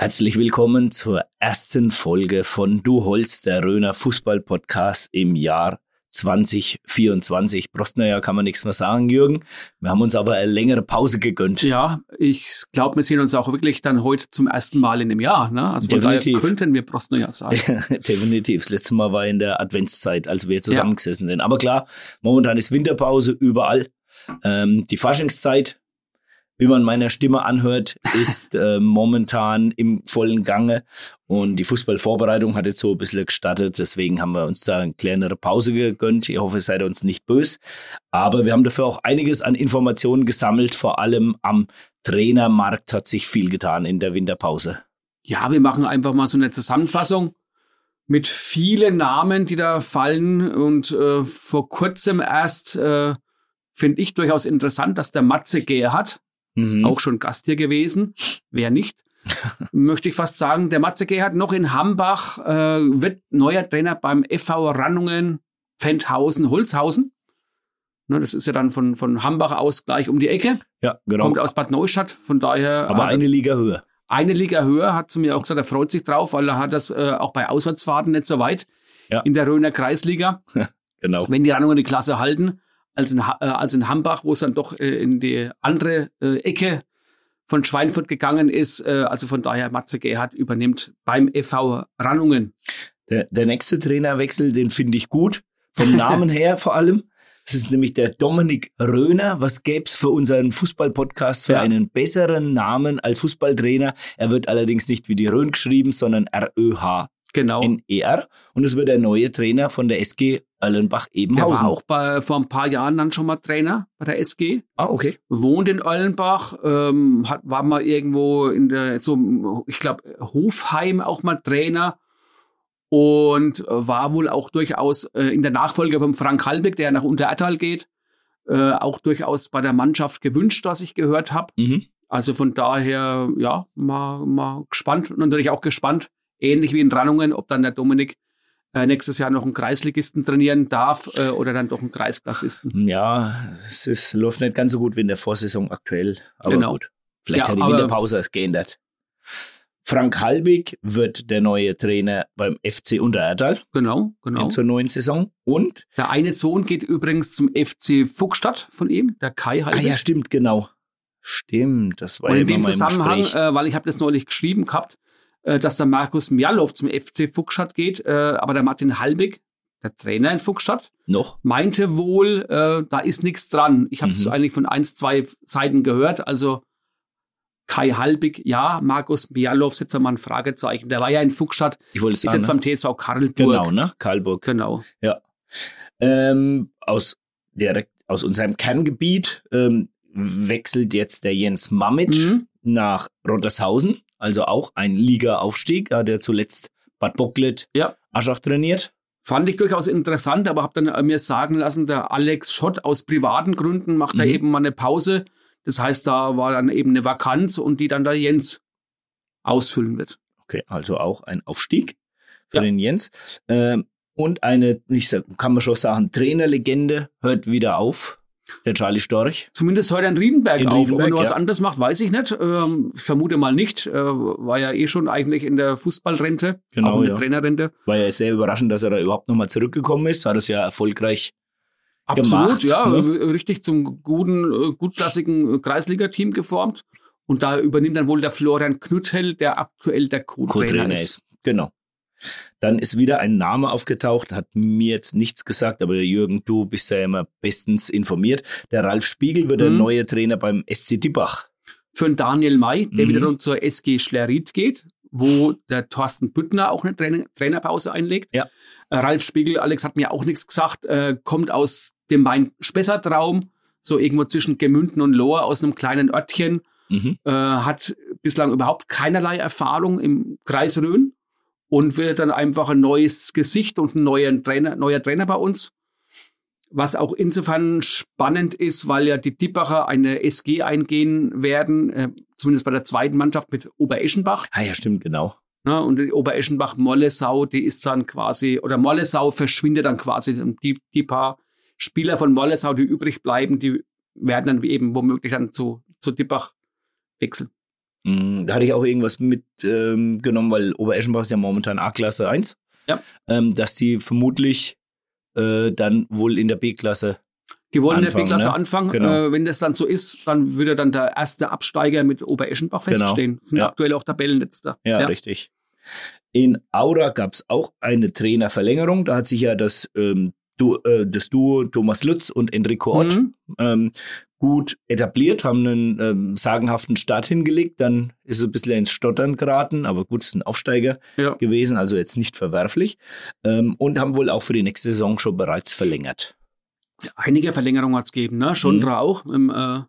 Herzlich willkommen zur ersten Folge von Du Holst, der Röner Fußball-Podcast im Jahr 2024. Prostneujahr kann man nichts mehr sagen, Jürgen. Wir haben uns aber eine längere Pause gegönnt. Ja, ich glaube, wir sehen uns auch wirklich dann heute zum ersten Mal in dem Jahr. Ne? Also Definitiv. könnten wir Prostneujahr sagen. Definitiv. Das letzte Mal war in der Adventszeit, als wir zusammengesessen ja. sind. Aber klar, momentan ist Winterpause überall. Ähm, die Faschingszeit wie man meiner Stimme anhört, ist äh, momentan im vollen Gange. Und die Fußballvorbereitung hat jetzt so ein bisschen gestartet. Deswegen haben wir uns da eine kleinere Pause gegönnt. Ich hoffe, seid uns nicht böse. Aber wir haben dafür auch einiges an Informationen gesammelt. Vor allem am Trainermarkt hat sich viel getan in der Winterpause. Ja, wir machen einfach mal so eine Zusammenfassung mit vielen Namen, die da fallen. Und äh, vor kurzem erst äh, finde ich durchaus interessant, dass der Matze Gerhardt, mhm. auch schon Gast hier gewesen. Wer nicht? möchte ich fast sagen, der Matze Gerhard noch in Hambach äh, wird neuer Trainer beim FV Rannungen, Fendhausen, Holzhausen. Ne, das ist ja dann von, von Hambach aus gleich um die Ecke. Ja, genau. Kommt aus Bad Neustadt, von daher. Aber eine Liga höher. Eine Liga höher, hat zu mir auch gesagt, er freut sich drauf, weil er hat das äh, auch bei Auswärtsfahrten nicht so weit ja. in der Röner Kreisliga. genau. Wenn die Rannungen die Klasse halten, als in, äh, als in Hambach, wo es dann doch äh, in die andere äh, Ecke von Schweinfurt gegangen ist. Also von daher Matze Gerhardt übernimmt beim FV Rannungen. Der, der nächste Trainerwechsel, den finde ich gut. Vom Namen her vor allem. Das ist nämlich der Dominik Röhner. Was gäbe es für unseren Fußball-Podcast für ja. einen besseren Namen als Fußballtrainer? Er wird allerdings nicht wie die Röhn geschrieben, sondern R-Ö-H. Genau. NER. Und es wird der neue Trainer von der SG Erlenbach-Ebenhausen. Der war auch bei, vor ein paar Jahren dann schon mal Trainer bei der SG. Ah, okay. Wohnt in Erlenbach, ähm, hat, war mal irgendwo in der, so, ich glaube, Hofheim auch mal Trainer und war wohl auch durchaus äh, in der Nachfolge von Frank Halbig, der nach Unterertal geht, äh, auch durchaus bei der Mannschaft gewünscht, was ich gehört habe. Mhm. Also von daher, ja, mal, mal gespannt und natürlich auch gespannt, ähnlich wie in Rannungen, ob dann der Dominik äh, nächstes Jahr noch einen Kreisligisten trainieren darf äh, oder dann doch einen Kreisklassisten. Ja, es ist, läuft nicht ganz so gut wie in der Vorsaison aktuell. Aber genau. gut. Vielleicht ja, hat die Winterpause es geändert. Frank Halbig wird der neue Trainer beim FC Untererdal. Genau, genau. Zur neuen Saison. Und? Der eine Sohn geht übrigens zum FC Fuchstadt von ihm, der Kai Halbig. Ah ja, stimmt, genau. Stimmt, das war Und in dem Zusammenhang, äh, weil ich habe das neulich geschrieben gehabt, äh, dass der Markus Mialow zum FC Fuchstadt geht, äh, aber der Martin Halbig, der Trainer in Fuchstadt, noch meinte wohl, äh, da ist nichts dran. Ich habe es mhm. eigentlich von eins, zwei Seiten gehört. Also Kai Halbig, ja, Markus Mialow setzt da mal ein Fragezeichen. Der war ja in Fuchstadt, ich wollte ist sagen, jetzt beim TSV Karlburg. Genau, ne? Karlburg. Genau. Ja. Ähm, aus direkt aus unserem Kerngebiet ähm, wechselt jetzt der Jens Mamit mhm. nach Rottershausen also auch ein Liga-Aufstieg. Da hat er zuletzt Bad Bocklet, ja. Aschach trainiert. Fand ich durchaus interessant, aber habe dann äh, mir sagen lassen, der Alex Schott aus privaten Gründen macht mhm. da eben mal eine Pause. Das heißt, da war dann eben eine Vakanz und die dann der Jens ausfüllen wird. Okay, also auch ein Aufstieg für ja. den Jens. Ähm, und eine, ich sag, kann man schon sagen, Trainerlegende hört wieder auf. Der Charlie Storch. Zumindest heute in Riedenberg in auf. Riedenberg, Ob er nur was anderes macht, weiß ich nicht. Ähm, vermute mal nicht. Äh, war ja eh schon eigentlich in der Fußballrente, genau, auch in der ja. Trainerrente. War ja sehr überraschend, dass er da überhaupt nochmal zurückgekommen ist. Hat es ja erfolgreich Absolut, gemacht, ja. Ne? Richtig zum guten, äh, gutklassigen Kreisliga-Team geformt. Und da übernimmt dann wohl der Florian Knüttel, der aktuell der Co-Trainer Co ist. ist. Genau. Dann ist wieder ein Name aufgetaucht, hat mir jetzt nichts gesagt, aber Jürgen, du bist ja immer bestens informiert. Der Ralf Spiegel wird der Mhm. neue Trainer beim SC Diebach. Für einen Daniel May, der Mhm. wiederum zur SG Schlerit geht, wo der Thorsten Büttner auch eine Trainer Trainerpause einlegt. Ja. Äh, Ralf Spiegel, Alex hat mir auch nichts gesagt, äh, kommt aus dem Main-Spessart-Raum, so irgendwo zwischen Gemünden und Lohr, aus einem kleinen Örtchen, Mhm. äh, hat bislang überhaupt keinerlei Erfahrung im Kreis Rhön und wird dann einfach ein neues Gesicht und ein neuer Trainer, neuer Trainer bei uns. Was auch insofern spannend ist, weil ja die Dippacher eine SG eingehen werden, äh, zumindest bei der zweiten Mannschaft mit Obereschenbach. Ah ja, stimmt, genau. Ne? Und die Obereschenbach-Mollesau, die ist dann quasi, oder Mollesau verschwindet dann quasi. Die, die paar Spieler von Mollesau, die übrig bleiben, die werden dann eben womöglich dann zu, zu Dippach wechseln. Mm, Da hatte ich auch irgendwas mitgenommen, ähm, weil Obereschenbach ist ja momentan A-Klasse 1. Ja. Ähm, dass sie vermutlich äh, dann wohl in der B-Klasse. Die wollen in der Anfangen, B-Klasse ne? anfangen. Genau. Äh, wenn das dann so ist, dann würde dann der erste Absteiger mit Obereschenbach Genau. feststehen. Sind Ja. aktuell auch Tabellenletzter. Ja, richtig. In Aura gab es auch eine Trainerverlängerung. Da hat sich ja das, ähm, du, äh, das Duo Thomas Lutz und Enrico Ott Mhm. ähm, gut etabliert, haben einen ähm, sagenhaften Start hingelegt. Dann ist es ein bisschen ins Stottern geraten, aber gut, es ist ein Aufsteiger Ja. gewesen, also jetzt nicht verwerflich. Ähm, und haben wohl auch für die nächste Saison schon bereits verlängert. Einige Verlängerungen hat es gegeben, ne? Schondra Mhm. auch, im, äh,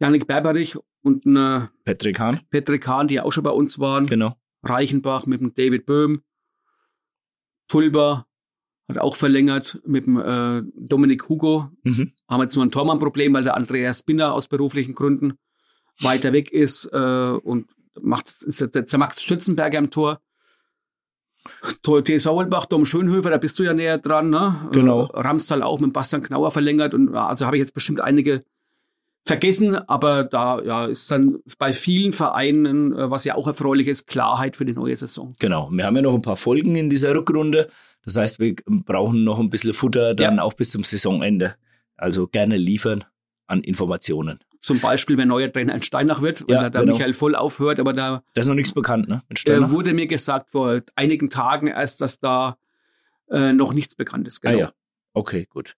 Janik Berberich und äh, Patrick Hahn, Patrick Hahn, die auch schon bei uns waren. genau. Reichenbach mit dem David Böhm. Tulber hat auch verlängert mit dem äh, Dominik Hugo. Mhm. Haben jetzt nur ein Tormann-Problem, weil der Andreas Spinner aus beruflichen Gründen weiter weg ist äh, und macht ist jetzt der Max Stützenberger im Tor. Tor TSV Holbach, Dom Schönhöfer, da bist du ja näher dran, ne? Genau. Ramstal auch mit Bastian Knauer verlängert und also habe ich jetzt bestimmt einige vergessen, aber da ja, ist dann bei vielen Vereinen, äh, was ja auch erfreulich ist, Klarheit für die neue Saison. Genau. Wir haben ja noch ein paar Folgen in dieser Rückrunde. Das heißt, wir brauchen noch ein bisschen Futter dann auch bis zum Saisonende. Also gerne liefern an Informationen. Zum Beispiel, wenn neuer Trainer ein Steinach wird, weil Ja, da der genau. Michael voll aufhört, aber da Da ist noch nichts bekannt, ne? Äh, wurde mir gesagt vor einigen Tagen erst, dass da äh, noch nichts bekannt ist. Genau. Ah ja, okay, gut.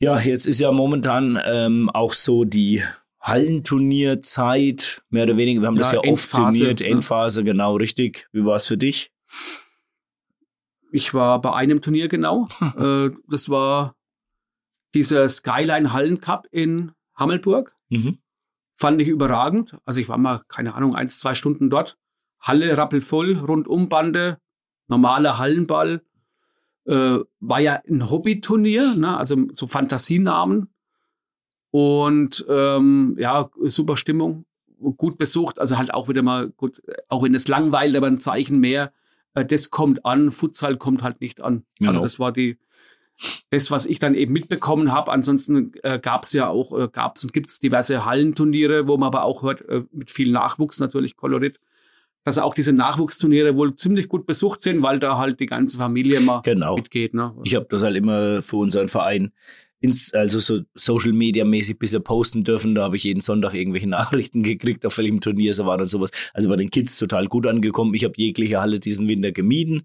Ja, jetzt ist ja momentan ähm, auch so die Hallenturnierzeit, mehr oder weniger. Wir haben das Ja, ja oft Endphase, trainiert. ne? Endphase, genau, richtig. Wie war es für dich? Ich war bei einem Turnier genau. äh, das war dieser Skyline Hallen Cup in Hammelburg. Mhm. Fand ich überragend. Also ich war mal, keine Ahnung, eins, zwei Stunden dort. Halle rappelvoll, Rundumbande, normaler Hallenball. Äh, war ja ein Hobbyturnier, ne? also so Fantasienamen. Und ähm, ja, super Stimmung, gut besucht. Also halt auch wieder mal gut, auch wenn es langweilt, aber ein Zeichen mehr. Äh, das kommt an, Futsal kommt halt nicht an. Also Genau. das war die, das, was ich dann eben mitbekommen habe. Ansonsten äh, gab es ja auch, äh, gab es und gibt es diverse Hallenturniere, wo man aber auch hört, äh, mit viel Nachwuchs natürlich, Kolorit, dass auch diese Nachwuchsturniere wohl ziemlich gut besucht sind, weil da halt die ganze Familie mal Genau. mitgeht. Ne? Ich habe das halt immer für unseren Verein ins, also so Social Media mäßig bisschen posten dürfen. Da habe ich jeden Sonntag irgendwelche Nachrichten gekriegt, auf welchem Turnier sie waren und sowas. Also bei den Kids total gut angekommen. Ich habe jegliche Halle diesen Winter gemieden.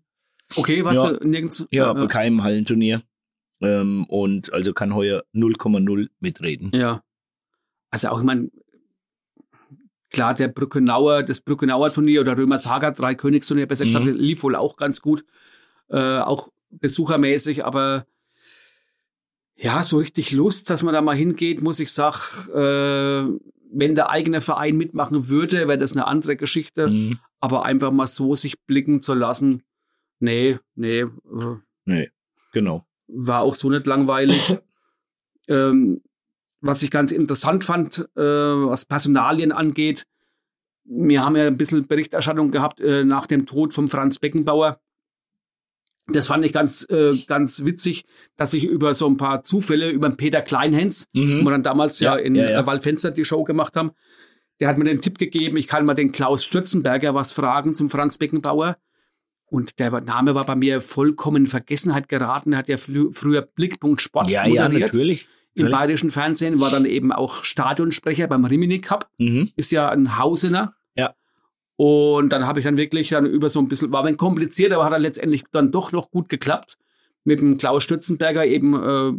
Okay, was Ja. du nirgends. Ja, ja, bei keinem Hallenturnier. Ähm, und also kann heuer 0,0 mitreden. Ja. Also auch, ich meine, klar, der Brückenauer, das Brückenauer Turnier oder Römershager drei Königsturnier, besser gesagt, Mhm. lief wohl auch ganz gut. Äh, auch besuchermäßig, aber ja, so richtig Lust, dass man da mal hingeht, muss ich sagen, äh, wenn der eigene Verein mitmachen würde, wäre das eine andere Geschichte. Mhm. Aber einfach mal so sich blicken zu lassen, nee, nee, äh, Nee, genau. war auch so nicht langweilig. ähm, was ich ganz interessant fand, äh, was Personalien angeht, wir haben ja ein bisschen Berichterstattung gehabt äh, nach dem Tod von Franz Beckenbauer. Das fand ich ganz, äh, ganz witzig, dass ich über so ein paar Zufälle, über den Peter Kleinhens, wo wir dann damals ja, Ja, in ja, ja. Waldfenster die Show gemacht haben, der hat mir den Tipp gegeben, ich kann mal den Klaus Stürzenberger was fragen zum Franz Beckenbauer. Und der Name war bei mir vollkommen in Vergessenheit geraten. Er hat ja frü früher Blickpunkt Sport Ja, ja, moderiert natürlich. Im bayerischen Fernsehen, war dann eben auch Stadionsprecher beim Rimini Cup, Mhm. ist ja ein Hausener. Ja. Und dann habe ich dann wirklich dann über so ein bisschen, war ein kompliziert, aber hat dann letztendlich dann doch noch gut geklappt, mit dem Klaus Stützenberger eben äh,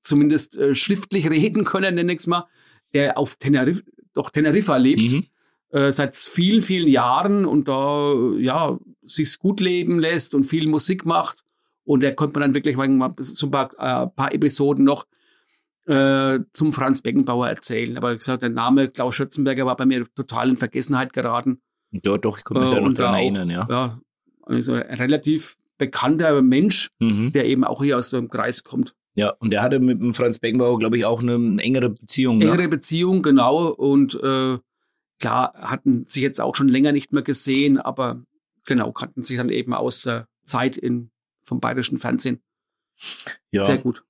zumindest äh, schriftlich reden können, nenne ich es mal, der auf Teneriffa, doch Teneriffa lebt, mhm. äh, seit vielen, vielen Jahren und da ja sich's gut leben lässt und viel Musik macht. Und der konnte man dann wirklich mal so ein paar, äh, paar Episoden noch äh, zum Franz Beckenbauer erzählen. Aber wie gesagt, der Name Klaus Schützenberger war bei mir total in Vergessenheit geraten. Ja, doch, ich kann mich äh, ja noch daran erinnern, ja. Ja, also ein relativ bekannter Mensch, mhm. der eben auch hier aus dem Kreis kommt. Ja, und der hatte mit dem Franz Beckenbauer, glaube ich, auch eine, eine engere Beziehung. Ne? Engere Beziehung, genau. Und äh, klar, hatten sich jetzt auch schon länger nicht mehr gesehen, aber genau, kannten sich dann eben aus der Zeit in, vom bayerischen Fernsehen. Ja. Sehr gut.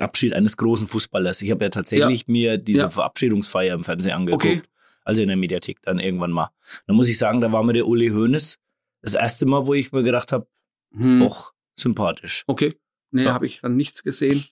Abschied eines großen Fußballers. Ich habe ja tatsächlich ja. mir diese ja. Verabschiedungsfeier im Fernsehen angeguckt. Okay. Also in der Mediathek dann irgendwann mal. Da muss ich sagen, da war mir der Uli Hoeneß das erste Mal, wo ich mir gedacht habe, hm. auch sympathisch. Okay. Nee, ja. habe ich dann nichts gesehen.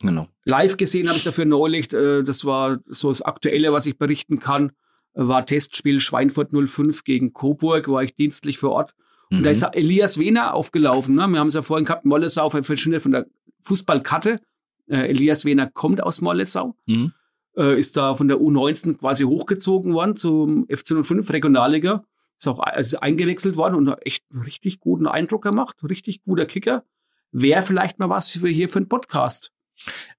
Genau. Live gesehen habe ich dafür neulich, äh, das war so das Aktuelle, was ich berichten kann, war Testspiel Schweinfurt 05 gegen Coburg, war ich dienstlich vor Ort. Und mhm. da ist Elias Wehner aufgelaufen. Ne? Wir haben es ja vorhin gehabt, Mollesau verschwindet von der Fußballkarte. Äh, Elias Wehner kommt aus Mollesau, mhm. äh, ist da von der U19 quasi hochgezogen worden zum FC 05 Regionalliga. Ist auch also eingewechselt worden und hat echt einen richtig guten Eindruck gemacht. Richtig guter Kicker wäre vielleicht mal was für hier für einen Podcast.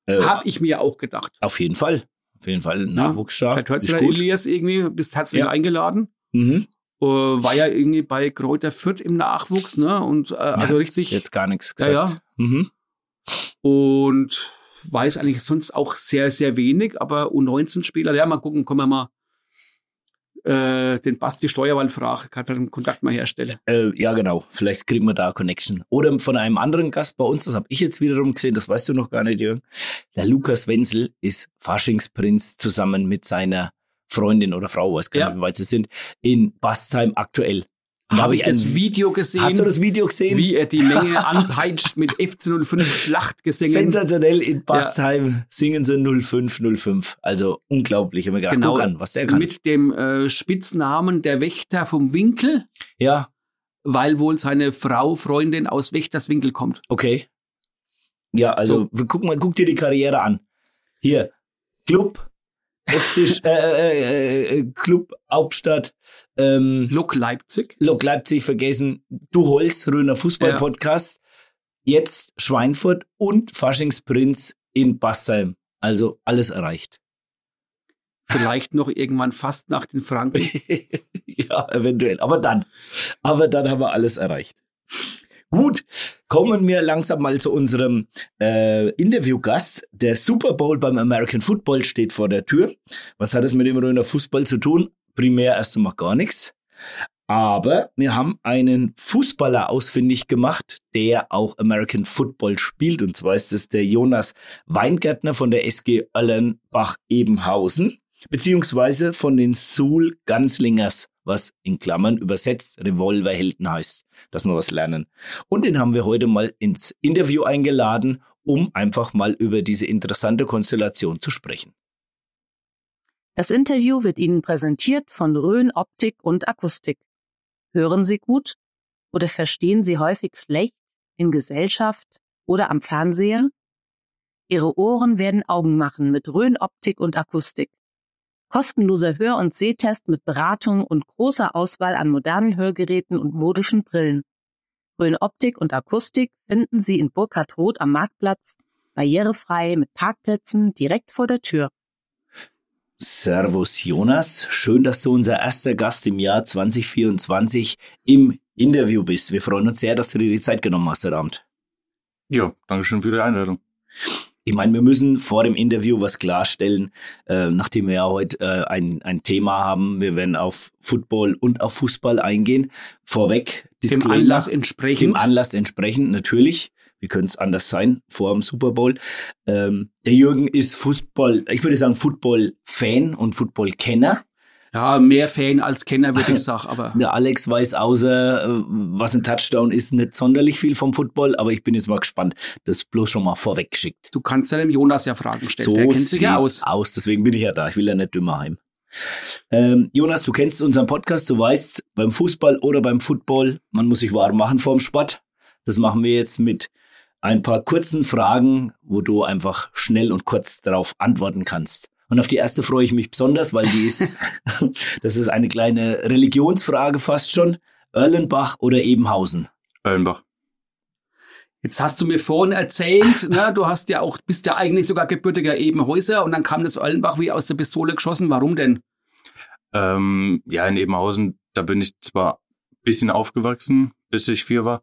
Äh, Habe ich mir auch gedacht. Auf jeden Fall. Auf jeden Fall Nachwuchsstark. Vielleicht hört sich Elias irgendwie, bist herzlich ja. eingeladen. Mhm. Uh, war ja irgendwie bei Kräuter Fürth im Nachwuchs, ne? Und äh, also richtig. Jetzt gar nichts gesagt. Ja, ja. Mhm. Und weiß eigentlich sonst auch sehr, sehr wenig, aber U19-Spieler, ja, mal gucken, kommen wir mal äh, den Basti Steuerwald frage, kann einen Kontakt mal herstellen. Äh, ja, genau. Vielleicht kriegen wir da Connection. Oder von einem anderen Gast bei uns, das habe ich jetzt wiederum gesehen, das weißt du noch gar nicht, Jürgen. Der Lukas Wenzel ist Faschingsprinz zusammen mit seiner Freundin oder Frau, weiß gar nicht, ja. wie weit sie sind, in Bastheim aktuell. Habe hab ich das Video gesehen? Hast du das Video gesehen? Wie er die Menge anpeitscht mit FC05 Schlachtgesängen. Sensationell in Bastheim ja. singen sie 0505. Also unglaublich. Ich habe mir gedacht, genau. guck an, was der kann. Mit dem äh, Spitznamen der Wächter vom Winkel. Ja. Weil wohl seine Frau, Freundin aus Wächterswinkel kommt. Okay. Ja, also so. guck mal, guck dir die Karriere an. Hier, Club, FC äh, äh, äh, Club Hauptstadt. Ähm, Lok Leipzig. Lok Leipzig vergessen. Du Holz, Röner Fußball-Podcast. Ja. Jetzt Schweinfurt und Faschingsprinz in Bassheim. Also alles erreicht. Vielleicht noch irgendwann fast nach den Franken. ja, eventuell. Aber dann. Aber dann haben wir alles erreicht. Gut, kommen wir langsam mal zu unserem äh, Interviewgast. Der Super Bowl beim American Football steht vor der Tür. Was hat es mit dem Röner Fußball zu tun? Primär erst einmal gar nichts. Aber wir haben einen Fußballer ausfindig gemacht, der auch American Football spielt. Und zwar ist es der Jonas Weingärtner von der SG Öllenbach-Ebenhausen, beziehungsweise von den Suhl Ganslingers was in Klammern übersetzt Revolverhelden heißt, dass wir was lernen. Und den haben wir heute mal ins Interview eingeladen, um einfach mal über diese interessante Konstellation zu sprechen. Das Interview wird Ihnen präsentiert von Rhön Optik und Akustik. Hören Sie gut oder verstehen Sie häufig schlecht in Gesellschaft oder am Fernseher? Ihre Ohren werden Augen machen mit Rhön Optik und Akustik. Kostenloser Hör- und Sehtest mit Beratung und großer Auswahl an modernen Hörgeräten und modischen Brillen. Grün Optik und Akustik finden Sie in Burkhard Roth am Marktplatz, barrierefrei mit Parkplätzen direkt vor der Tür. Servus Jonas, schön, dass du unser erster Gast im Jahr 2024 im Interview bist. Wir freuen uns sehr, dass du dir die Zeit genommen hast heute Abend. Ja, danke schön für die Einladung. Ich meine, wir müssen vor dem Interview was klarstellen, äh, nachdem wir ja heute äh, ein, ein Thema haben. Wir werden auf Football und auf Fußball eingehen. Vorweg, Disclaimer, dem Anlass entsprechend. Dem Anlass entsprechend, natürlich. Wie könnte es anders sein vor dem Super Bowl? Ähm, der Jürgen ist Fußball, ich würde sagen Football-Fan und Football-Kenner. Ja, mehr Fan als Kenner, würde ich sagen. Aber der Alex weiß außer, äh, was ein Touchdown ist, nicht sonderlich viel vom Football, aber ich bin jetzt mal gespannt. Das bloß schon mal vorweg geschickt. Du kannst ja dem Jonas ja Fragen stellen. So Der kennt sich ja aus. aus. Deswegen bin ich ja da. Ich will ja nicht dümmer heim. Ähm, Jonas, du kennst unseren Podcast, du weißt, beim Fußball oder beim Football, man muss sich warm machen vorm Sport. Das machen wir jetzt mit ein paar kurzen Fragen, wo du einfach schnell und kurz darauf antworten kannst. Und auf die erste freue ich mich besonders, weil die ist, das ist eine kleine Religionsfrage fast schon. Erlenbach oder Ebenhausen? Erlenbach. Jetzt hast du mir vorhin erzählt, ne, du hast ja auch, bist ja eigentlich sogar gebürtiger Ebenhäuser und dann kam das Erlenbach wie aus der Pistole geschossen. Warum denn? Ähm, ja, in Ebenhausen, da bin ich zwar ein bisschen aufgewachsen, bis ich vier war,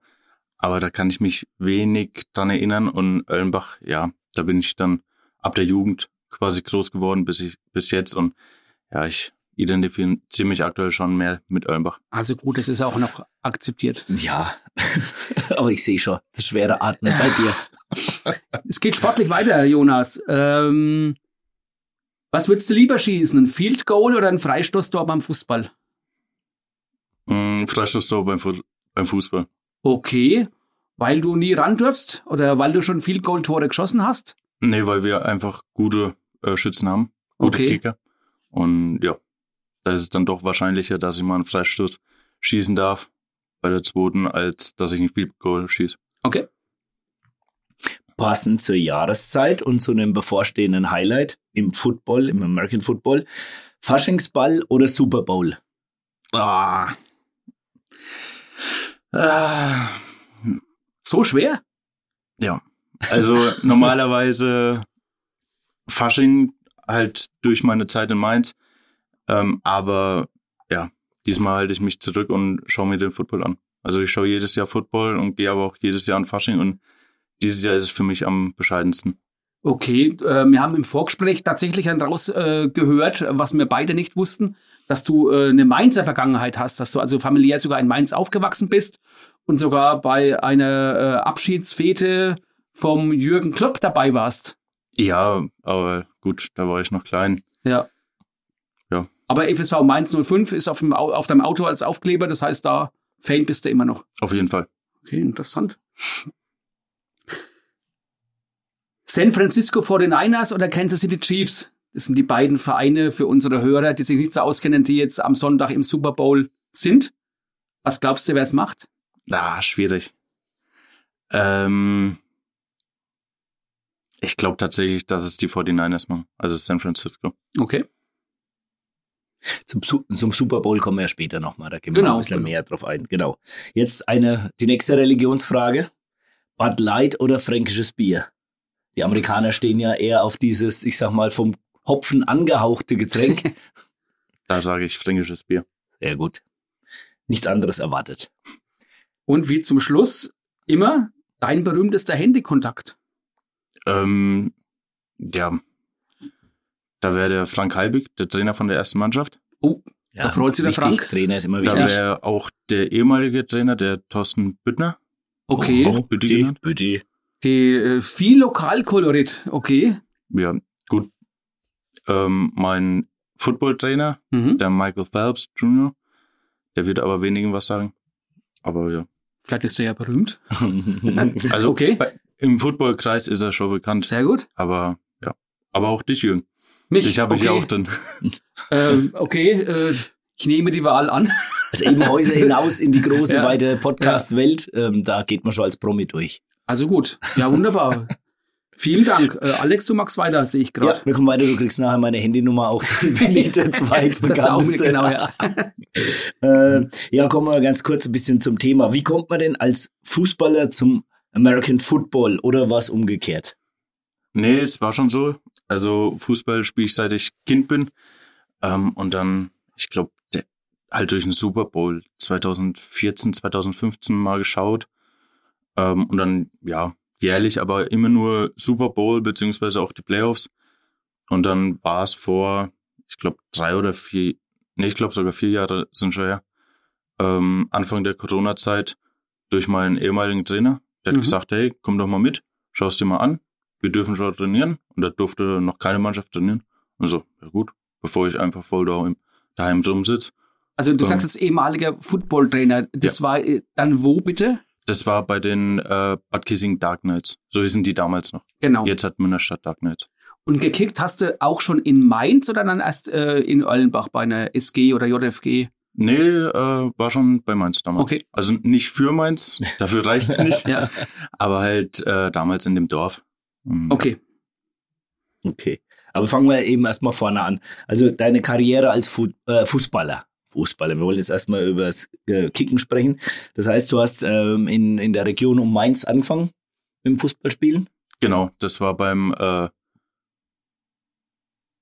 aber da kann ich mich wenig dran erinnern. Und Erlenbach, ja, da bin ich dann ab der Jugend quasi groß geworden bis ich bis jetzt und ja, ich identifiziere mich aktuell schon mehr mit Erlenbach. Also gut, das ist auch noch akzeptiert. Ja, aber ich sehe schon das schwere Atmen bei dir. Es geht sportlich weiter, Jonas. Ähm, was würdest du lieber schießen, ein Field Goal oder ein Freistoßtor beim Fußball? Mm, Freistoßtor beim, Fu beim Fußball. Okay, weil du nie ran dürfst oder weil du schon Field Goal Tore geschossen hast? Nee, weil wir einfach gute äh, Schützen haben, gute Okay. Kicker. Und ja, da ist es dann doch wahrscheinlicher, dass ich mal einen Freistoß schießen darf bei der zweiten, als dass ich ein Field Goal schieße. Okay. Passend zur Jahreszeit und zu einem bevorstehenden Highlight im Football, im American Football. Faschingsball oder Super Bowl? Ah. Ah. So schwer? Ja. Also normalerweise Fasching halt durch meine Zeit in Mainz. Ähm, aber ja, diesmal halte ich mich zurück und schaue mir den Football an. Also ich schaue jedes Jahr Football und gehe aber auch jedes Jahr an Fasching und dieses Jahr ist es für mich am bescheidensten. Okay, äh, wir haben im Vorgespräch tatsächlich heraus äh, gehört, was wir beide nicht wussten, dass du äh, eine Mainzer Vergangenheit hast, dass du also familiär sogar in Mainz aufgewachsen bist und sogar bei einer äh, Abschiedsfete vom Jürgen Klopp dabei warst. Ja, aber gut, da war ich noch klein. Ja. Ja. Aber FSV Mainz 05 ist auf, dem, Au- auf deinem Auto als Aufkleber, das heißt, da Fan bist du immer noch. Auf jeden Fall. Okay, interessant. San Francisco 49ers oder Kansas City Chiefs? Das sind die beiden Vereine für unsere Hörer, die sich nicht so auskennen, die jetzt am Sonntag im Super Bowl sind. Was glaubst du, wer es macht? Ah, schwierig. Ähm, ich glaube tatsächlich, dass es die 49ers machen. Also San Francisco. Okay. Zum, zum Super Bowl kommen wir ja später nochmal, da gehen wir Genau, noch ein bisschen genau. mehr drauf ein. Genau. Jetzt eine, die nächste Religionsfrage. Bud Light oder fränkisches Bier? Die Amerikaner stehen ja eher auf dieses, ich sag mal, vom Hopfen angehauchte Getränk. Da sage ich fränkisches Bier. Sehr gut. Nichts anderes erwartet. Und wie zum Schluss immer dein berühmtester Handykontakt. Ähm, ja, da wäre der Frank Halbig, der Trainer von der ersten Mannschaft. Oh, Da freut sich der. Frank. Trainer ist immer Da wichtig. wäre auch der ehemalige Trainer, der Thorsten Büttner. okay. Auch Bütti Bitte, genannt. bitte. Okay, äh, viel Lokalkolorit. Okay. Ja, gut. Ähm, mein Footballtrainer, Mhm. der Michael Phelps Jr., der wird aber wenigen was sagen. Aber ja. Vielleicht ist er ja berühmt. Also Okay. bei, im Footballkreis ist er schon bekannt. Sehr gut. Aber ja. Aber auch dich, Jürgen. Mich. Ich habe okay. dich auch drin. Ähm, okay, äh, ich nehme die Wahl an. Also eben Häuser hinaus in die große, Ja. weite Podcast-Welt. Ähm, da geht man schon als Promi durch. Also gut. Ja, wunderbar. Vielen Dank. Äh, Alex, du magst weiter, sehe ich gerade. Ja, wir kommen weiter. Du kriegst nachher meine Handynummer auch. Dann bin ich der Das ist auch mit, zweitbekannteste. genau, ja. Äh, ja, kommen wir ganz kurz ein bisschen zum Thema. Wie kommt man denn als Fußballer zum American Football oder was umgekehrt? Nee, es war schon so. Also Fußball spiele ich seit ich Kind bin. Ähm, und dann, ich glaube, halt durch den Super Bowl 2014, 2015 mal geschaut. Ähm, und dann, ja, jährlich, aber immer nur Super Bowl, beziehungsweise auch die Playoffs. Und dann war es vor, ich glaube, drei oder vier, nee, ich glaube sogar vier Jahre sind schon her, ähm, Anfang der Corona-Zeit durch meinen ehemaligen Trainer. Der hat Mhm. gesagt, hey, komm doch mal mit, schau's dir mal an. Wir dürfen schon trainieren. Und da durfte noch keine Mannschaft trainieren. Und so, ja gut, bevor ich einfach voll daheim, daheim drum sitze. Also du Ähm. sagst jetzt ehemaliger Footballtrainer. Das war äh, dann wo bitte? Das war bei den äh, Bad Kissing Dark Knights. So hießen die damals noch. Genau. Jetzt hat Münnerstadt Dark Knights. Und gekickt hast du auch schon in Mainz oder dann erst äh, in Ollenbach bei einer SG oder JFG? Nee, äh, war schon bei Mainz damals. Okay. Also nicht für Mainz, dafür reicht's nicht. Ja. Aber halt äh, damals in dem Dorf. Mhm. Okay. Okay. Aber fangen wir eben erstmal vorne an. Also deine Karriere als Fu äh, Fußballer. Fußballer. Wir wollen jetzt erstmal über das äh, Kicken sprechen. Das heißt, du hast ähm, in, in der Region um Mainz angefangen mit dem Fußballspielen? Genau, das war beim äh,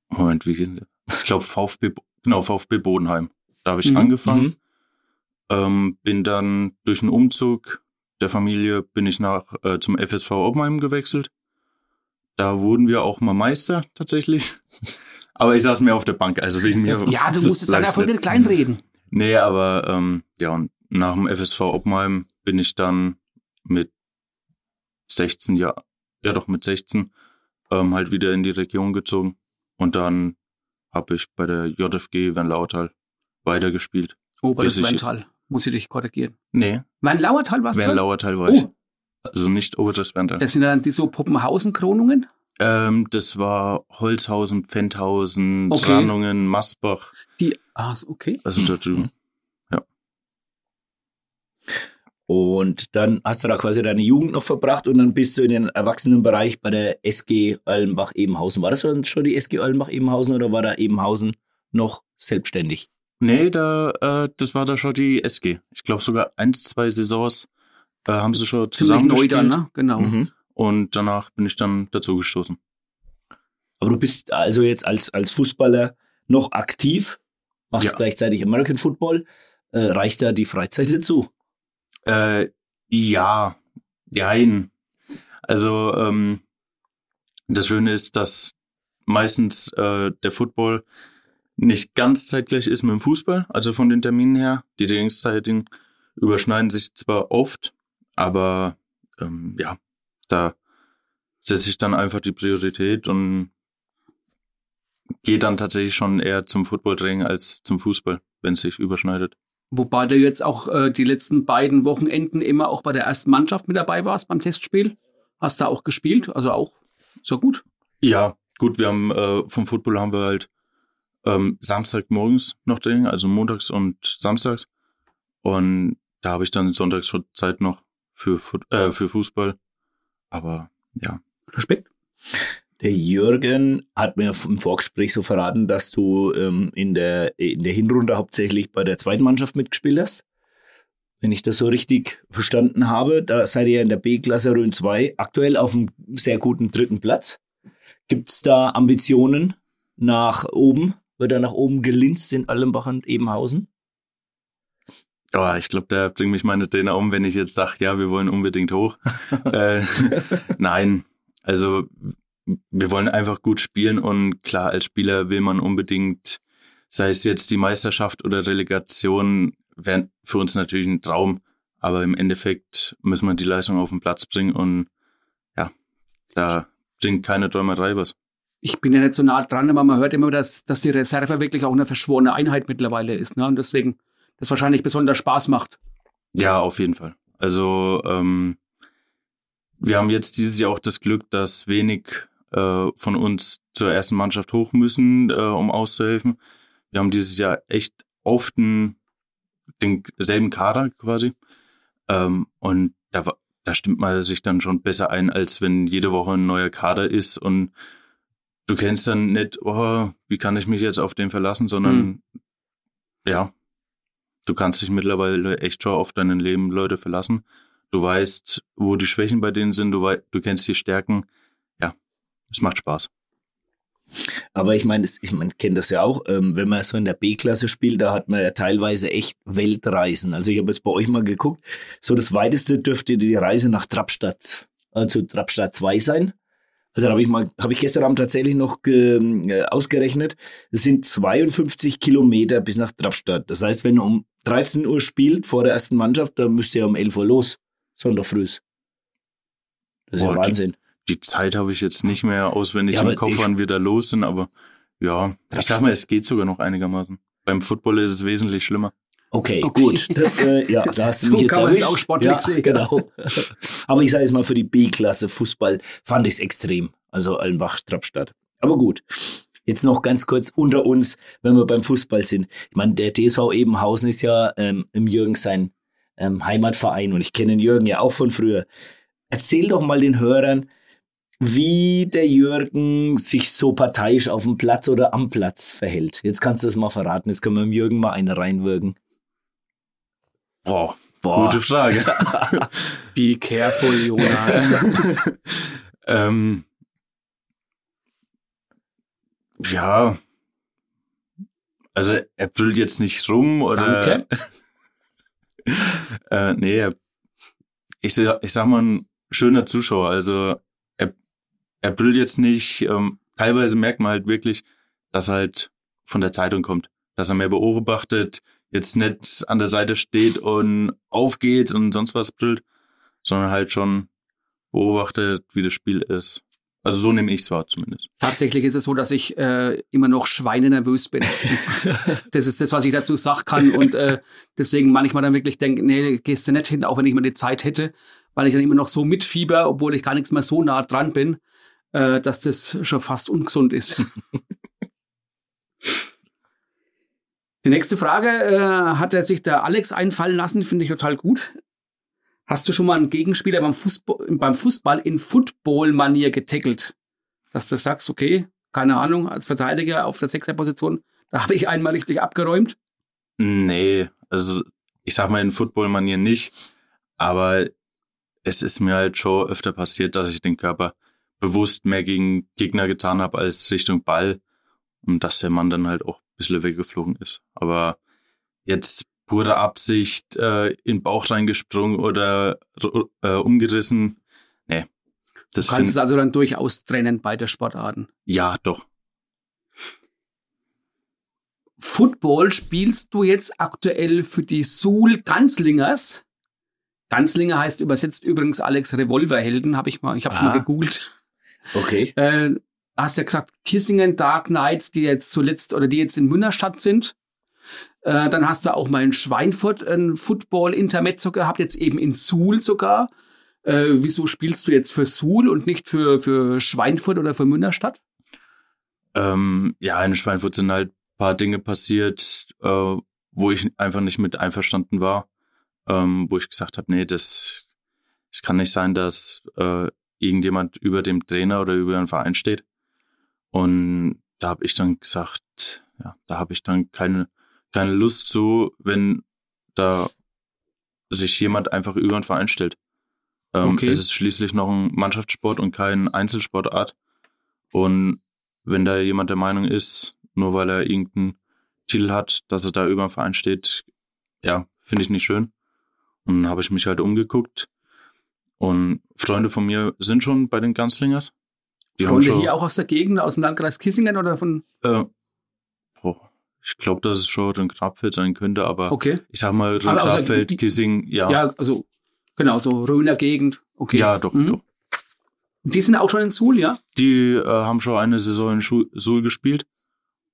Moment, wie? Ich glaube VfB, genau, VfB Bodenheim. Da habe ich Mhm, angefangen. mhm. Ähm, bin dann durch einen Umzug der Familie bin ich nach äh, zum FSV Oppenheim gewechselt. Da wurden wir auch mal Meister tatsächlich. Aber ich saß mehr auf der Bank, also wegen mir. Ja, du musst jetzt Erfolge nicht. kleinreden. Nee, aber ähm, ja, und nach dem FSV Oppenheim bin ich dann mit 16 Jahren, ja doch mit 16, ähm, halt wieder in die Region gezogen. Und dann habe ich bei der JFG Wernlauertal weitergespielt. Wendtal. Muss ich dich korrigieren. Nee, Weinlauertal warst du? Wernlauertal war ich. Oh, Also nicht Oberes Werntal. das sind dann die so Puppenhausen-Kronungen? Ähm, das war Holzhausen, Pfändhausen, Okay. Tranungen, Masbach, Die, ah, okay. also da drüben. Und dann hast du da quasi deine Jugend noch verbracht und dann bist du in den Erwachsenenbereich bei der SG Allenbach-Ebenhausen. War das dann schon die SG Allenbach-Ebenhausen oder war da Ebenhausen noch selbstständig? Nee, da, äh, das war da schon die SG. Ich glaube sogar eins, zwei Saisons äh, haben sie schon Ziemlich zusammen neu gespielt. dann, ne? Genau. Mhm. Und danach bin ich dann dazu gestoßen. Aber du bist also jetzt als, als Fußballer noch aktiv, machst Ja. gleichzeitig American Football. Äh, reicht da die Freizeit dazu? Äh, ja, jein. Also ähm, das Schöne ist, dass meistens äh, der Football nicht ganz zeitgleich ist mit dem Fußball, also von den Terminen her. Die Trainingszeiten überschneiden sich zwar oft, aber ähm, ja, da setze ich dann einfach die Priorität und gehe dann tatsächlich schon eher zum Footballtraining als zum Fußball, wenn es sich überschneidet. Wobei du jetzt auch äh, die letzten beiden Wochenenden immer auch bei der ersten Mannschaft mit dabei warst beim Testspiel. Hast da auch gespielt, also auch so gut. Ja, gut, wir haben äh, vom Football haben wir halt ähm, Samstagmorgens noch Training, also montags und samstags. Und da habe ich dann sonntags schon Zeit noch für, äh, für Fußball. Aber ja. Respekt. Der Jürgen hat mir im Vorgespräch so verraten, dass du ähm, in, der, in der Hinrunde hauptsächlich bei der zweiten Mannschaft mitgespielt hast. Wenn ich das so richtig verstanden habe, da seid ihr in der B-Klasse Rhön 2 aktuell auf einem sehr guten dritten Platz. Gibt es da Ambitionen nach oben? Wird da nach oben gelinst in Allenbach und Ebenhausen? Aber ich glaube, da bringen mich meine Trainer um, wenn ich jetzt sage, ja, wir wollen unbedingt hoch. äh, nein, also wir wollen einfach gut spielen und klar, als Spieler will man unbedingt, sei es jetzt die Meisterschaft oder Relegation, wäre für uns natürlich ein Traum, aber im Endeffekt müssen wir die Leistung auf den Platz bringen und ja, da bringt keine Träumerei was. Ich bin ja nicht so nah dran, aber man hört immer, dass, dass die Reserve wirklich auch eine verschworene Einheit mittlerweile ist. Ne? Und deswegen das wahrscheinlich besonders Spaß macht. Ja, auf jeden Fall. Also ähm, wir haben jetzt dieses Jahr auch das Glück, dass wenig äh, von uns zur ersten Mannschaft hoch müssen, äh, um auszuhelfen. Wir haben dieses Jahr echt oft einen, denselben Kader quasi. Ähm, und da, da stimmt man sich dann schon besser ein, als wenn jede Woche ein neuer Kader ist und du kennst dann nicht, oh, wie kann ich mich jetzt auf den verlassen, sondern ja, du kannst dich mittlerweile echt schon auf deinen Leben Leute verlassen. Du weißt, wo die Schwächen bei denen sind, du, wei du kennst die Stärken. Ja, es macht Spaß. Aber ich meine, ich meine, kennt das ja auch, ähm, wenn man so in der B-Klasse spielt, da hat man ja teilweise echt Weltreisen. Also ich habe jetzt bei euch mal geguckt, so das weiteste dürfte die Reise nach Trappstadt, also Trappstadt 2 sein. Also da habe ich mal, habe ich gestern Abend tatsächlich noch äh, ausgerechnet, es sind 52 Kilometer bis nach Trappstadt. Das heißt, wenn ihr um 13 Uhr spielt vor der ersten Mannschaft, dann müsst ihr um 11 Uhr los, Sonntag früh. Das ist ja Boah, die- Wahnsinn. Die Zeit habe ich jetzt nicht mehr auswendig Ja, im Kopf, ich- wann wir da los sind, aber ja, ich sag mal, es geht sogar noch einigermaßen. Beim Football ist es wesentlich schlimmer. Okay, Okay. gut. Das, äh, ja, da hast du So mich jetzt kann erwischt. auch sportlich ja, sehen. Genau. Aber ich sage jetzt mal, für die B-Klasse Fußball fand ich es extrem. Also Allenbach, Trappstadt. Aber gut. Jetzt noch ganz kurz unter uns, wenn wir beim Fußball sind. Ich meine, der TSV Ebenhausen ist ja ähm, im Jürgen sein ähm, Heimatverein und ich kenne den Jürgen ja auch von früher. Erzähl doch mal den Hörern, wie der Jürgen sich so parteiisch auf dem Platz oder am Platz verhält. Jetzt kannst du das mal verraten. Jetzt können wir dem Jürgen mal eine reinwirken. Boah, Boah. gute Frage. Be careful, Jonas. ähm, ja, also er brüllt jetzt nicht rum oder. Danke. äh, nee, ich, ich sag mal, ein schöner Zuschauer. Also er, er brüllt jetzt nicht. Ähm, teilweise merkt man halt wirklich, dass er halt von der Zeitung kommt. Dass er mehr beobachtet, jetzt nicht an der Seite steht und aufgeht und sonst was brüllt, sondern halt schon beobachtet, wie das Spiel ist. Also so nehme ich es wahr zumindest. Tatsächlich ist es so, dass ich äh, immer noch schweinenervös bin. Das ist, das ist das, was ich dazu sagen kann. Und äh, deswegen manchmal dann wirklich denke, nee, gehst du nicht hin, auch wenn ich mal die Zeit hätte, weil ich dann immer noch so mitfieber, obwohl ich gar nichts mehr so nah dran bin, äh, dass das schon fast ungesund ist. die nächste Frage äh, hat er sich der Alex einfallen lassen, finde ich total gut. Hast du schon mal einen Gegenspieler beim Fußball, beim Fußball in Football-Manier getackelt? Dass du sagst, okay, keine Ahnung, als Verteidiger auf der Sechser-Position, da habe ich einmal richtig abgeräumt? Nee, also ich sag mal in Football-Manier nicht, aber es ist mir halt schon öfter passiert, dass ich den Körper bewusst mehr gegen Gegner getan habe als Richtung Ball und dass der Mann dann halt auch bisschen weggeflogen ist. Aber jetzt pure Absicht äh, in den Bauch reingesprungen oder äh, umgerissen. Nee. Das du kannst es also dann durchaus trennen beide Sportarten. Ja, doch. Football spielst du jetzt aktuell für die Suhl Ganzlingers. Ganzlinger heißt übersetzt übrigens Alex Revolverhelden, habe ich mal, ich habe es mal gegoogelt. Okay. Äh, hast ja gesagt, Kissingen Dark Knights, die jetzt zuletzt oder die jetzt in Münnerstadt sind. Äh, dann hast du auch mal in Schweinfurt ein Football-Intermezzo gehabt, jetzt eben in Suhl sogar. Äh, wieso spielst du jetzt für Suhl und nicht für, für Schweinfurt oder für Münnerstadt? Ähm, ja, in Schweinfurt sind halt paar Dinge passiert, äh, wo ich einfach nicht mit einverstanden war, ähm, wo ich gesagt habe, nee, das, es kann nicht sein, dass äh, irgendjemand über dem Trainer oder über den Verein steht. Und da habe ich dann gesagt, ja, da habe ich dann keine keine Lust zu, wenn da sich jemand einfach über einen Verein stellt. Ähm, okay. Es ist schließlich noch ein Mannschaftssport und kein Einzelsportart. Und wenn da jemand der Meinung ist, nur weil er irgendeinen Titel hat, dass er da über einen Verein steht, ja, finde ich nicht schön. Und dann habe ich mich halt umgeguckt. Und Freunde von mir sind schon bei den Ganzlingers. Die Freunde schon, hier auch aus der Gegend, aus dem Landkreis Kissingen oder von? Äh, boah, ich glaube, dass es schon ein Grabfeld sein könnte, aber okay. ich sag mal, Grabfeld, also, Kissing, ja. Ja, also genau, so Röner Gegend. Okay. Ja, doch, mhm. doch. Die sind auch schon in Suhl, ja? Die äh, haben schon eine Saison in Suhl gespielt.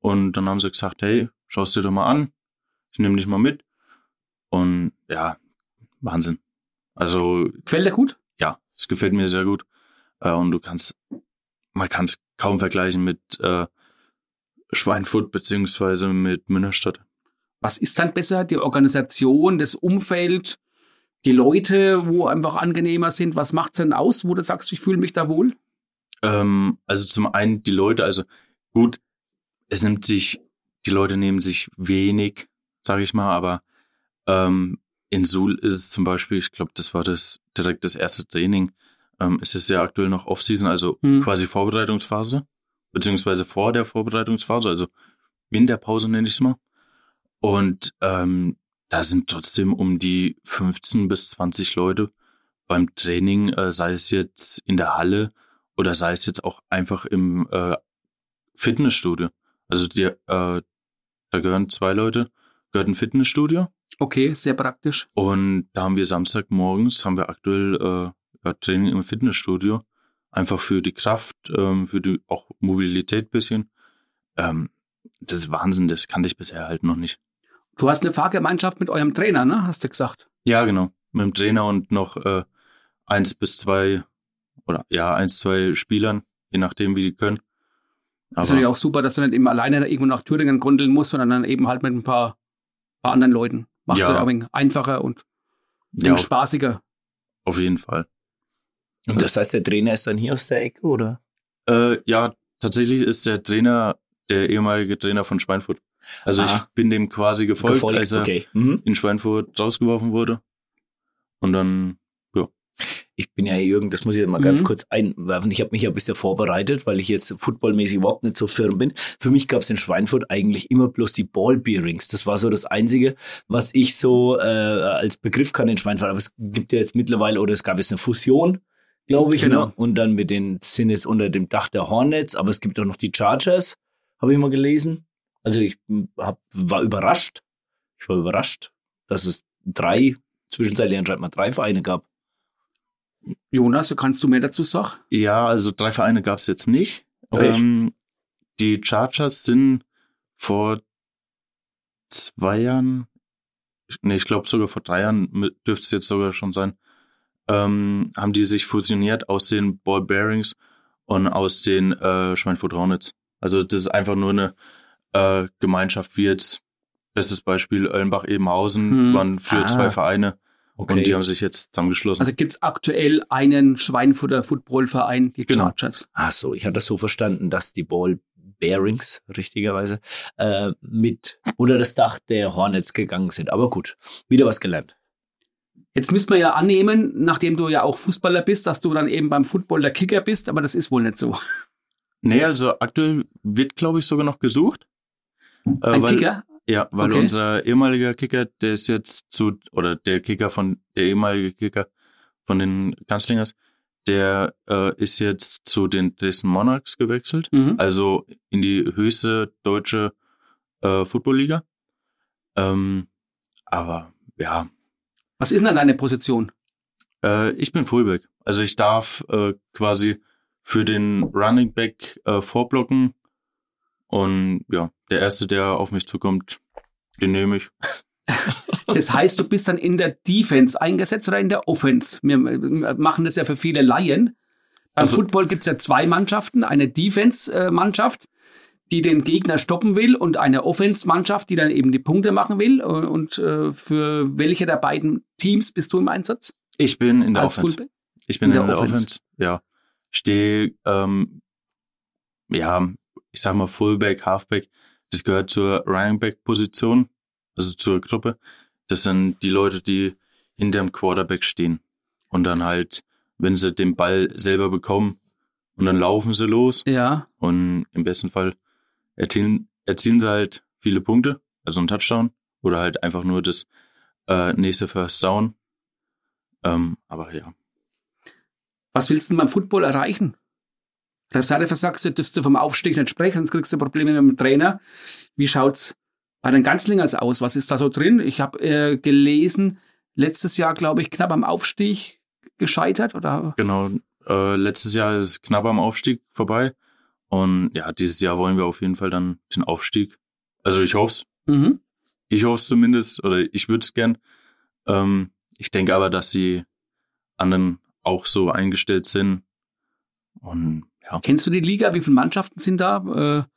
Und dann haben sie gesagt, hey, schaust dir doch mal an. Ich nehme dich mal mit. Und ja, Wahnsinn. Also. Gefällt dir gut? Ja, es gefällt mir sehr gut. Äh, und du kannst, man kann es kaum vergleichen mit äh, Schweinfurt beziehungsweise mit Münnerstadt. Was ist dann besser? Die Organisation, das Umfeld, die Leute, wo einfach angenehmer sind? Was macht es denn aus, wo du sagst, ich fühle mich da wohl? Ähm, also zum einen die Leute, also gut, es nimmt sich, die Leute nehmen sich wenig, sage ich mal, aber ähm, in Suhl ist es zum Beispiel, ich glaube, das war das direkt das erste Training. Ähm, es ist ja aktuell noch Off-Season, also hm. quasi Vorbereitungsphase beziehungsweise vor der Vorbereitungsphase, also Winterpause nenne ich es mal. Und ähm, da sind trotzdem um die 15 bis 20 Leute beim Training, äh, sei es jetzt in der Halle oder sei es jetzt auch einfach im äh, Fitnessstudio. Also die, äh, da gehören zwei Leute, gehört ein Fitnessstudio. Okay, sehr praktisch. Und da haben wir Samstagmorgens, haben wir aktuell äh, Training im Fitnessstudio einfach für die Kraft, ähm, für die auch Mobilität bisschen. Ähm, das ist Wahnsinn, das kannte ich bisher halt noch nicht. Du hast eine Fahrgemeinschaft mit eurem Trainer, ne? Hast du gesagt? Ja, genau. Mit dem Trainer und noch äh, eins bis zwei oder ja, eins, zwei Spielern, je nachdem, wie die können. Aber ist natürlich auch super, dass du nicht eben alleine irgendwo nach Thüringen grundeln musst, sondern dann eben halt mit ein paar, paar anderen Leuten. Macht es ja. halt auch ein einfacher und ein ja, spaßiger. Auf jeden Fall. Und das heißt, der Trainer ist dann hier aus der Ecke, oder? Äh, ja, tatsächlich ist der Trainer der ehemalige Trainer von Schweinfurt. Also ah. ich bin dem quasi gefolgt, gefolgt. als er okay. mhm. in Schweinfurt rausgeworfen wurde. Und dann ich bin ja Jürgen, das muss ich mal mhm. ganz kurz einwerfen. Ich habe mich ja ein bisschen vorbereitet, weil ich jetzt footballmäßig überhaupt nicht so firm bin. Für mich gab es in Schweinfurt eigentlich immer bloß die Ballbearings. Das war so das Einzige, was ich so äh, als Begriff kann in Schweinfurt. Aber es gibt ja jetzt mittlerweile, oder es gab jetzt eine Fusion, glaube ich, genau. ne? und dann mit den sind jetzt unter dem Dach der Hornets, aber es gibt auch noch die Chargers, habe ich mal gelesen. Also ich hab, war überrascht. Ich war überrascht, dass es drei, zwischenzeitlich anscheinend mal drei Vereine gab. Jonas, kannst du mehr dazu sagen? Ja, also drei Vereine gab es jetzt nicht. Okay. Ähm, die Chargers sind vor zwei Jahren, nee, ich glaube sogar vor drei Jahren dürfte es jetzt sogar schon sein, ähm, haben die sich fusioniert aus den Ball Bearings und aus den äh, Schweinfurt Hornets. Also das ist einfach nur eine äh, Gemeinschaft wie jetzt, bestes Beispiel, Öllenbach-Ebenhausen, hm. waren für ah. zwei Vereine Okay. Und die haben sich jetzt zusammengeschlossen. Also gibt es aktuell einen Schweinfutter Footballverein, die genau. Chargers. Ach so, ich hatte das so verstanden, dass die Ball Bearings, richtigerweise, äh, mit unter das Dach der Hornets gegangen sind. Aber gut, wieder was gelernt. Jetzt müsste man ja annehmen, nachdem du ja auch Fußballer bist, dass du dann eben beim Football der Kicker bist, aber das ist wohl nicht so. Nee, also aktuell wird, glaube ich, sogar noch gesucht. Äh, Ein weil, Kicker? Ja, weil okay. unser ehemaliger Kicker, der ist jetzt zu, oder der Kicker von, der ehemalige Kicker von den Kanzlingers, der äh, ist jetzt zu den Dresden Monarchs gewechselt, mhm. also in die höchste deutsche äh, Footballliga. Ähm, aber ja. Was ist denn deine Position? Äh, ich bin Fullback. Also ich darf äh, quasi für den Running Back äh, vorblocken und ja, der erste, der auf mich zukommt, den nehme ich. Das heißt, du bist dann in der Defense eingesetzt oder in der Offense? Wir machen das ja für viele Laien. Beim also, Football gibt es ja zwei Mannschaften, eine Defense-Mannschaft, die den Gegner stoppen will und eine Offense-Mannschaft, die dann eben die Punkte machen will. Und äh, für welche der beiden Teams bist du im Einsatz? Ich bin in der Als Offense. Fullback? Ich bin in, in der, der Offense. Offense. Ja, stehe ähm, ja ich sag mal Fullback, Halfback, das gehört zur Running Back Position, also zur Gruppe. Das sind die Leute, die hinter dem Quarterback stehen und dann halt, wenn sie den Ball selber bekommen und dann laufen sie los. Ja. Und im besten Fall erzielen, erzielen sie halt viele Punkte, also ein Touchdown oder halt einfach nur das äh, nächste First Down. Ähm, aber ja. Was willst du denn beim Football erreichen? Reserve sagst du, dürfst du vom Aufstieg nicht sprechen, sonst kriegst du Probleme mit dem Trainer. Wie schaut's bei den Ganzlingers aus? Was ist da so drin? Ich habe äh, gelesen, letztes Jahr, glaube ich, knapp am Aufstieg gescheitert, oder? Genau, äh, letztes Jahr ist knapp am Aufstieg vorbei. Und ja, dieses Jahr wollen wir auf jeden Fall dann den Aufstieg. Also ich hoffe es. Mhm. Ich hoffe es zumindest, oder ich würde es gern. Ähm, ich denke aber, dass die anderen auch so eingestellt sind. Und ja. Kennst du die Liga? Wie viele Mannschaften sind da? Äh,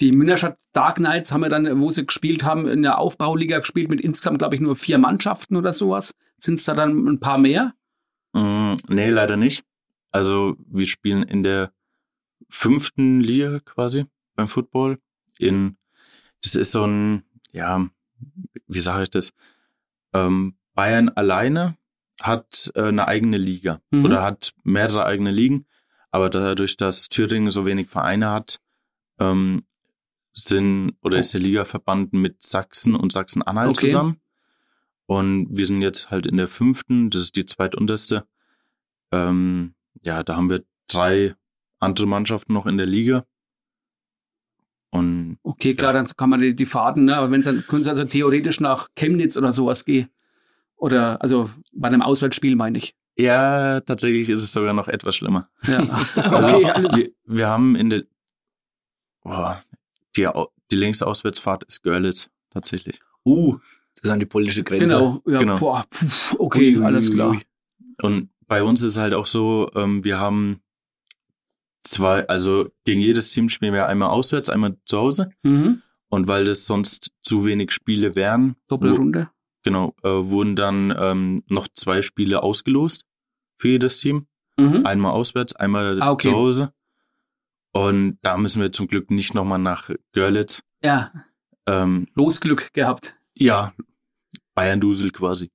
die Münnerstadt Dark Knights haben wir dann, wo sie gespielt haben, in der Aufbauliga gespielt mit insgesamt, glaube ich, nur vier Mannschaften oder sowas. Sind es da dann ein paar mehr? Mm, nee, leider nicht. Also wir spielen in der fünften Liga quasi beim Football. In das ist so ein, ja, wie sage ich das? Ähm, Bayern alleine hat äh, eine eigene Liga mhm. oder hat mehrere eigene Ligen. Aber dadurch, dass Thüringen so wenig Vereine hat, ähm, sind oder ist der Ligaverband mit Sachsen und Sachsen-Anhalt okay. zusammen. Und wir sind jetzt halt in der fünften, das ist die zweitunterste. Ähm, ja, da haben wir drei andere Mannschaften noch in der Liga. Und, okay, klar, ja. dann kann man die, die Fahrten, ne? aber wenn es dann, können sie also theoretisch nach Chemnitz oder sowas gehen. Oder, also bei einem Auswärtsspiel meine ich. Ja, tatsächlich ist es sogar noch etwas schlimmer. Ja. also, okay, wir, wir, haben in der oh, die, die längste Auswärtsfahrt ist Görlitz tatsächlich. Uh, das ist an die polnische Grenze. Genau, ja, genau. Boah, pf, okay, ui, alles klar. Und bei uns ist es halt auch so, ähm, wir haben zwei, also gegen jedes Team spielen wir einmal auswärts, einmal zu Hause. Mhm. Und weil das sonst zu wenig Spiele wären, Doppelrunde. genau, äh, wurden dann ähm, noch zwei Spiele ausgelost für jedes Team. Mhm. Einmal auswärts, einmal Ah, okay. zu Hause. Und da müssen wir zum Glück nicht nochmal nach Görlitz. Ja, Ähm, Losglück gehabt. ja, Bayern-Dusel quasi.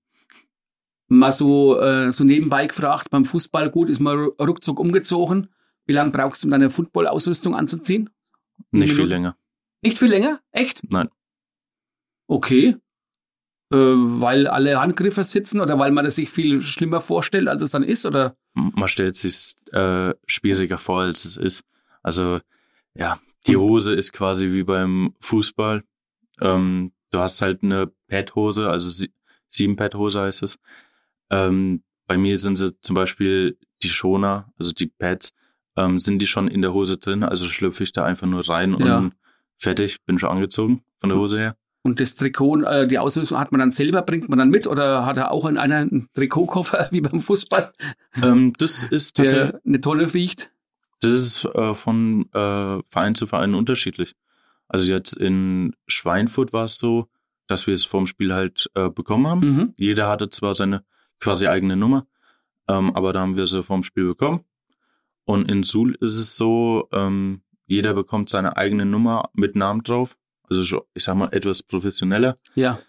Mal so, äh, so nebenbei gefragt, beim Fußball gut, ist man ru- ruckzuck umgezogen. Wie lange brauchst du, um deine Football-Ausrüstung anzuziehen? Nicht viel länger. Nicht viel länger? Echt? Nein. Okay. Äh, weil alle Handgriffe sitzen oder weil man das sich viel schlimmer vorstellt, als es dann ist? Oder? Man stellt sich äh, schwieriger vor, als es ist. Also, ja, die Hose ist quasi wie beim Fußball. Ähm, du hast halt eine Pad-Hose, also sie sieben Pad-Hose heißt es. Ähm, bei mir sind sie zum Beispiel die Schoner, also die Pads, ähm, sind die schon in der Hose drin, also schlüpfe ich da einfach nur rein Ja. und fertig, bin schon angezogen von der Hose her. Und das Trikot, äh, die Ausrüstung hat man dann selber, bringt man dann mit oder hat er auch in einer einen Trikotkoffer wie beim Fußball, Ähm, das ist tatsächlich, der eine Tonne riecht? das ist äh, von äh, Verein zu Verein unterschiedlich. Also jetzt in Schweinfurt war es so, dass wir es vorm Spiel halt äh, bekommen haben. Mhm. Jeder hatte zwar seine quasi eigene Nummer, ähm, aber da haben wir sie vorm Spiel bekommen. Und in Suhl ist es so, ähm, jeder bekommt seine eigene Nummer mit Namen drauf. Also schon, ich sag mal, etwas professioneller. Ja.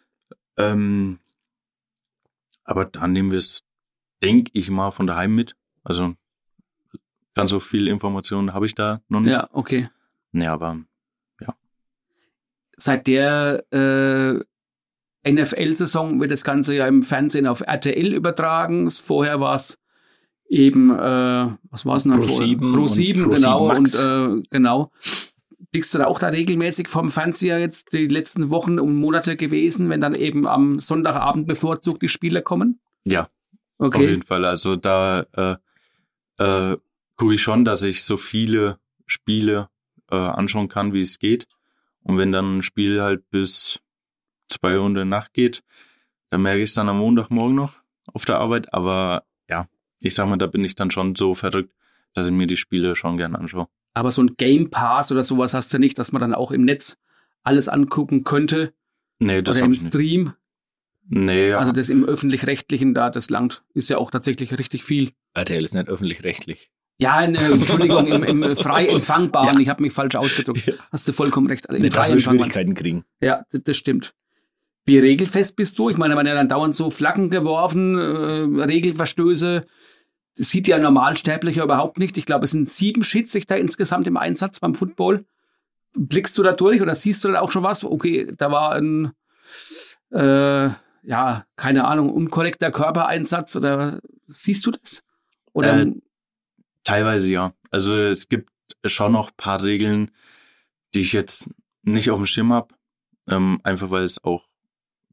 Ähm, aber dann nehmen wir es, denke ich mal, von daheim mit. Also ganz so viel Informationen habe ich da noch nicht. Ja, okay. Nee, aber Seit der äh, NFL-Saison wird das Ganze ja im Fernsehen auf RTL übertragen. Vorher war es eben, äh, was war es denn? Pro vorher? 7 Pro und 7, Pro genau. 7 Max. Und äh, genau. Bist du da auch da regelmäßig vom Fernseher jetzt die letzten Wochen und Monate gewesen, wenn dann eben am Sonntagabend bevorzugt die Spiele kommen? ja, auf Okay. jeden Fall. Also da äh, äh, gucke ich schon, dass ich so viele Spiele äh, anschauen kann, wie es geht. Und wenn dann ein Spiel halt bis zwei Uhr in der Nacht geht, dann merke ich es dann am Montagmorgen noch auf der Arbeit. Aber ja, ich sag mal, da bin ich dann schon so verrückt, dass ich mir die Spiele schon gern anschaue. Aber so ein Game Pass oder sowas hast du nicht, dass man dann auch im Netz alles angucken könnte Nee, das oder im ich nicht. Stream. Nee, ja. Also das im öffentlich-rechtlichen da, das langt, ist ja auch tatsächlich richtig viel. RTL ist nicht öffentlich-rechtlich. Ja, ne, Entschuldigung, im, im frei empfangbaren, Ja. ich habe mich falsch ausgedrückt. Ja. Hast du vollkommen recht. Also Im frei empfangbaren. Schwierigkeiten kriegen. Ja, das, das stimmt. Wie regelfest bist du? Ich meine, man hat ja dann dauernd so Flaggen geworfen, äh, Regelverstöße. Das sieht ja ein Normalsterblicher überhaupt nicht. Ich glaube, es sind sieben Schiedsrichter insgesamt im Einsatz beim Football. Blickst du da durch oder siehst du da auch schon was? Okay, da war ein, äh, ja, keine Ahnung, unkorrekter Körpereinsatz oder siehst du das? Oder Äh, Teilweise ja. Also es gibt schon noch paar Regeln, die ich jetzt nicht auf dem Schirm habe. Ähm, einfach weil es auch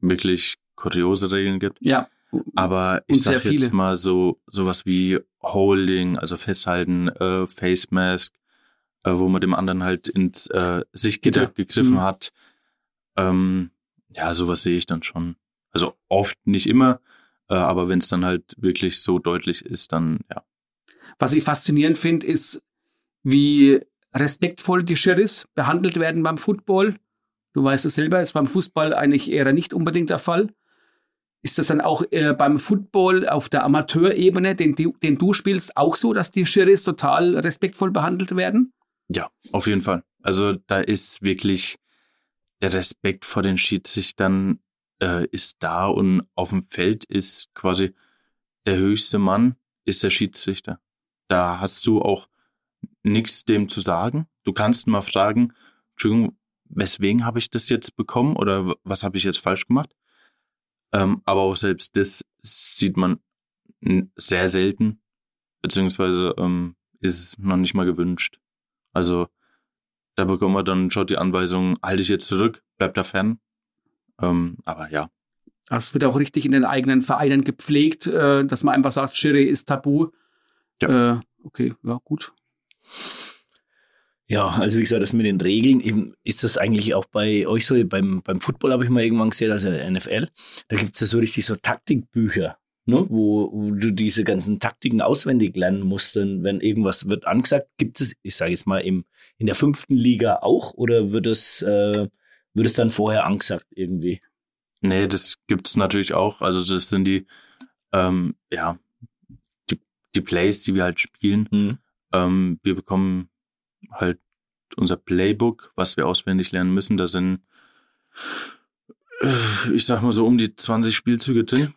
wirklich kuriose Regeln gibt. ja, Aber ich sehr sag jetzt mal so sowas wie Holding, also Festhalten, äh, Face Mask, äh, wo man dem anderen halt ins äh, Sichtgitter Gitter. gegriffen Mhm. hat. Ähm, ja, sowas sehe ich dann schon. Also oft nicht immer, äh, aber wenn es dann halt wirklich so deutlich ist, dann ja. Was ich faszinierend finde, ist, wie respektvoll die Schiris behandelt werden beim Football. Du weißt es selber, ist beim Fußball eigentlich eher nicht unbedingt der Fall. Ist das dann auch äh, beim Football auf der Amateurebene, den, du- den du spielst, auch so, dass die Schiris total respektvoll behandelt werden? Ja, auf jeden Fall. Also da ist wirklich der Respekt vor den Schiedsrichtern äh, ist da und auf dem Feld ist quasi der höchste Mann ist der Schiedsrichter. Da hast du auch nichts dem zu sagen. Du kannst mal fragen, Entschuldigung, weswegen habe ich das jetzt bekommen oder was habe ich jetzt falsch gemacht? Ähm, aber auch selbst das sieht man sehr selten, beziehungsweise ähm, ist es noch nicht mal gewünscht. Also da bekommen wir dann schon die Anweisung, halte ich jetzt zurück, bleib da fern. Ähm, aber ja, Das wird auch richtig in den eigenen Vereinen gepflegt, äh, dass man einfach sagt, Schiri ist tabu. Äh, okay, ja, gut. Ja, also wie gesagt, das mit den Regeln, eben, ist das eigentlich auch bei euch so? Beim, beim Football habe ich mal irgendwann gesehen, also NFL, da gibt es ja so richtig so Taktikbücher, ne, wo, wo du diese ganzen Taktiken auswendig lernen musst, wenn irgendwas wird angesagt. Gibt es, ich sage jetzt mal, im, in der fünften Liga auch oder wird es, äh, wird es dann vorher angesagt irgendwie? Nee, das gibt's natürlich auch. Also das sind die, ähm, ja, die, die Plays, die wir halt spielen. Mhm. Ähm, wir bekommen halt unser Playbook, was wir auswendig lernen müssen. Da sind, äh, ich sag mal so um die 20 Spielzüge drin.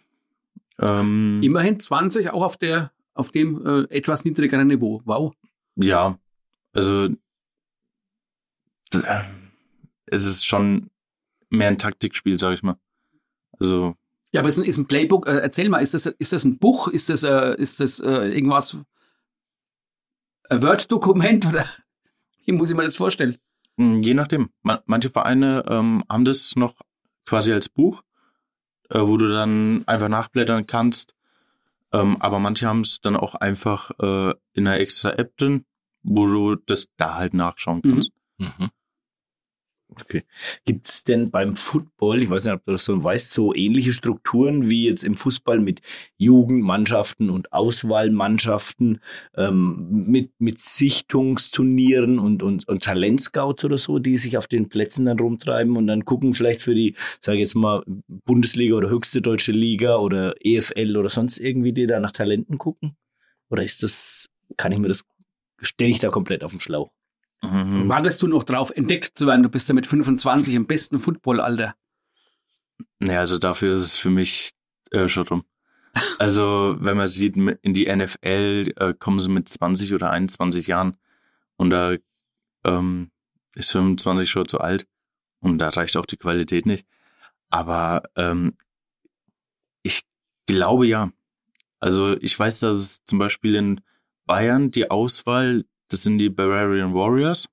Ähm, Immerhin 20, auch auf der, auf dem äh, etwas niedrigeren Niveau. Wow. Ja, also äh, es ist schon mehr ein Taktikspiel, sag ich mal. Also Ja, aber es ist ein, ist ein Playbook. Äh, erzähl mal, ist das, ist das ein Buch? Ist das, äh, ist das äh, irgendwas? Ein Word-Dokument oder wie muss ich mir das vorstellen? mh, je nachdem. Ma- Manche Vereine ähm, haben das noch quasi als Buch, äh, wo du dann einfach nachblättern kannst. Ähm, aber manche haben es dann auch einfach äh, in einer extra App drin, wo du das da halt nachschauen Mhm. kannst. Mhm. Okay. Gibt es denn beim Football, ich weiß nicht, ob du das so weißt, so ähnliche Strukturen wie jetzt im Fußball mit Jugendmannschaften und Auswahlmannschaften, ähm, mit, mit Sichtungsturnieren und, und, und Talentscouts oder so, die sich auf den Plätzen dann rumtreiben und dann gucken vielleicht für die, sage ich jetzt mal, Bundesliga oder höchste deutsche Liga oder EFL oder sonst irgendwie, die da nach Talenten gucken? Oder ist das, kann ich mir das, stelle ich da komplett auf den Schlauch? Mhm. Wartest du noch drauf, entdeckt zu werden? Du bist ja mit 25 im besten Footballalter. Naja, also dafür ist es für mich äh, schon rum. Also, wenn man sieht, in die NFL äh, kommen sie mit 20 oder 21 Jahren und da ähm, ist 25 schon zu alt und da reicht auch die Qualität nicht. Aber ähm, ich glaube ja. Also ich weiß, dass es zum Beispiel in Bayern die Auswahl, das sind die Bavarian Warriors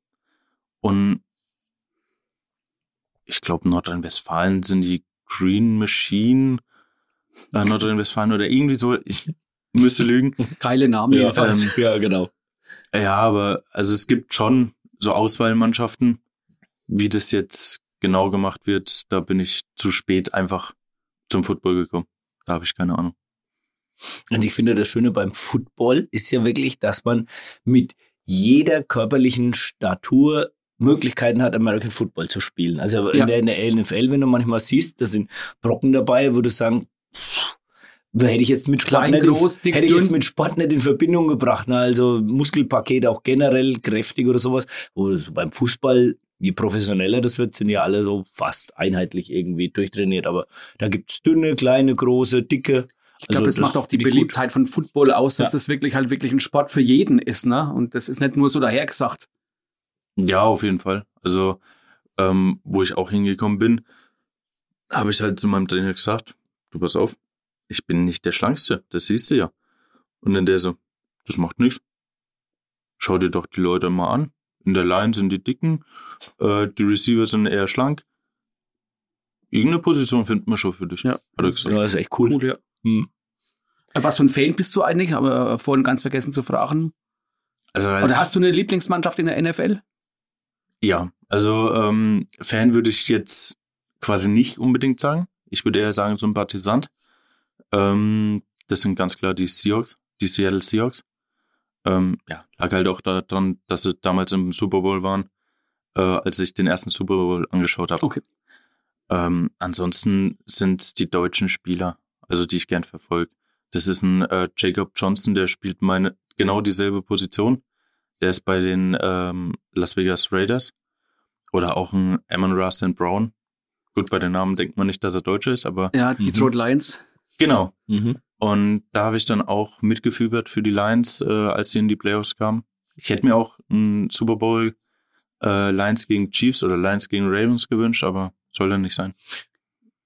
und ich glaube Nordrhein-Westfalen sind die Green Machine, äh, Nordrhein-Westfalen oder irgendwie so. Ich müsste lügen. Geile Namen jedenfalls. ähm, ja, genau. Ja, aber also es gibt schon so Auswahlmannschaften. Wie das jetzt genau gemacht wird, da bin ich zu spät einfach zum Football gekommen. Da habe ich keine Ahnung. Und ich finde, das Schöne beim Football ist ja wirklich, dass man mit jeder körperlichen Statur Möglichkeiten hat, American Football zu spielen. Also Ja. in, der, in der NFL, wenn du manchmal siehst, da sind Brocken dabei, wo du sagen, hätte ich jetzt mit Sport, Klein, nicht, groß, in, hätte ich jetzt mit Sport nicht in Verbindung gebracht. Ne? Also Muskelpaket auch generell kräftig oder sowas. Wo beim Fußball, je professioneller das wird, sind ja alle so fast einheitlich irgendwie durchtrainiert. Aber da gibt's dünne, kleine, große, dicke. Ich glaube, Also das, macht auch die ich gut. Beliebtheit von Football aus, dass Ja. das wirklich halt wirklich ein Sport für jeden ist, ne? Und das ist nicht nur so dahergesagt. Ja, auf jeden Fall. Also, ähm, wo ich auch hingekommen bin, habe ich halt zu meinem Trainer gesagt, du pass auf, ich bin nicht der Schlankste, das siehst du ja. Und dann der so, das macht nichts. Schau dir doch die Leute mal an. In der Line sind die Dicken, äh, die Receiver sind eher schlank. Irgendeine Position finden wir schon für dich. Ja. Hat er gesagt. Ja, ist echt cool. Cool, ja. Hm. Äh, Was für ein Fan bist du eigentlich? Aber äh, vorhin ganz vergessen zu fragen. Also als, Oder hast du eine Lieblingsmannschaft in der NFL? Ja, also ähm, Fan würde ich jetzt quasi nicht unbedingt sagen. Ich würde eher sagen Sympathisant. Ähm, das sind ganz klar die Seahawks, die Seattle Seahawks. Ähm, ja, lag halt auch daran, dass sie damals im Super Bowl waren, äh, als ich den ersten Super Bowl angeschaut habe. Okay. Ähm, ansonsten sind die deutschen Spieler, also die ich gern verfolge. Das ist ein äh, Jacob Johnson, der spielt meine genau dieselbe Position. Der ist bei den ähm, Las Vegas Raiders. Oder auch ein Amon Russell Brown. Gut, bei den Namen denkt man nicht, dass er Deutscher ist, aber Ja, Mhm. Detroit Lions. genau. Mhm. Und da habe ich dann auch mitgefiebert für die Lions, äh, als sie in die Playoffs kamen. Ich hätte mir auch einen Super Bowl äh, Lions gegen Chiefs oder Lions gegen Ravens gewünscht, aber soll dann nicht sein.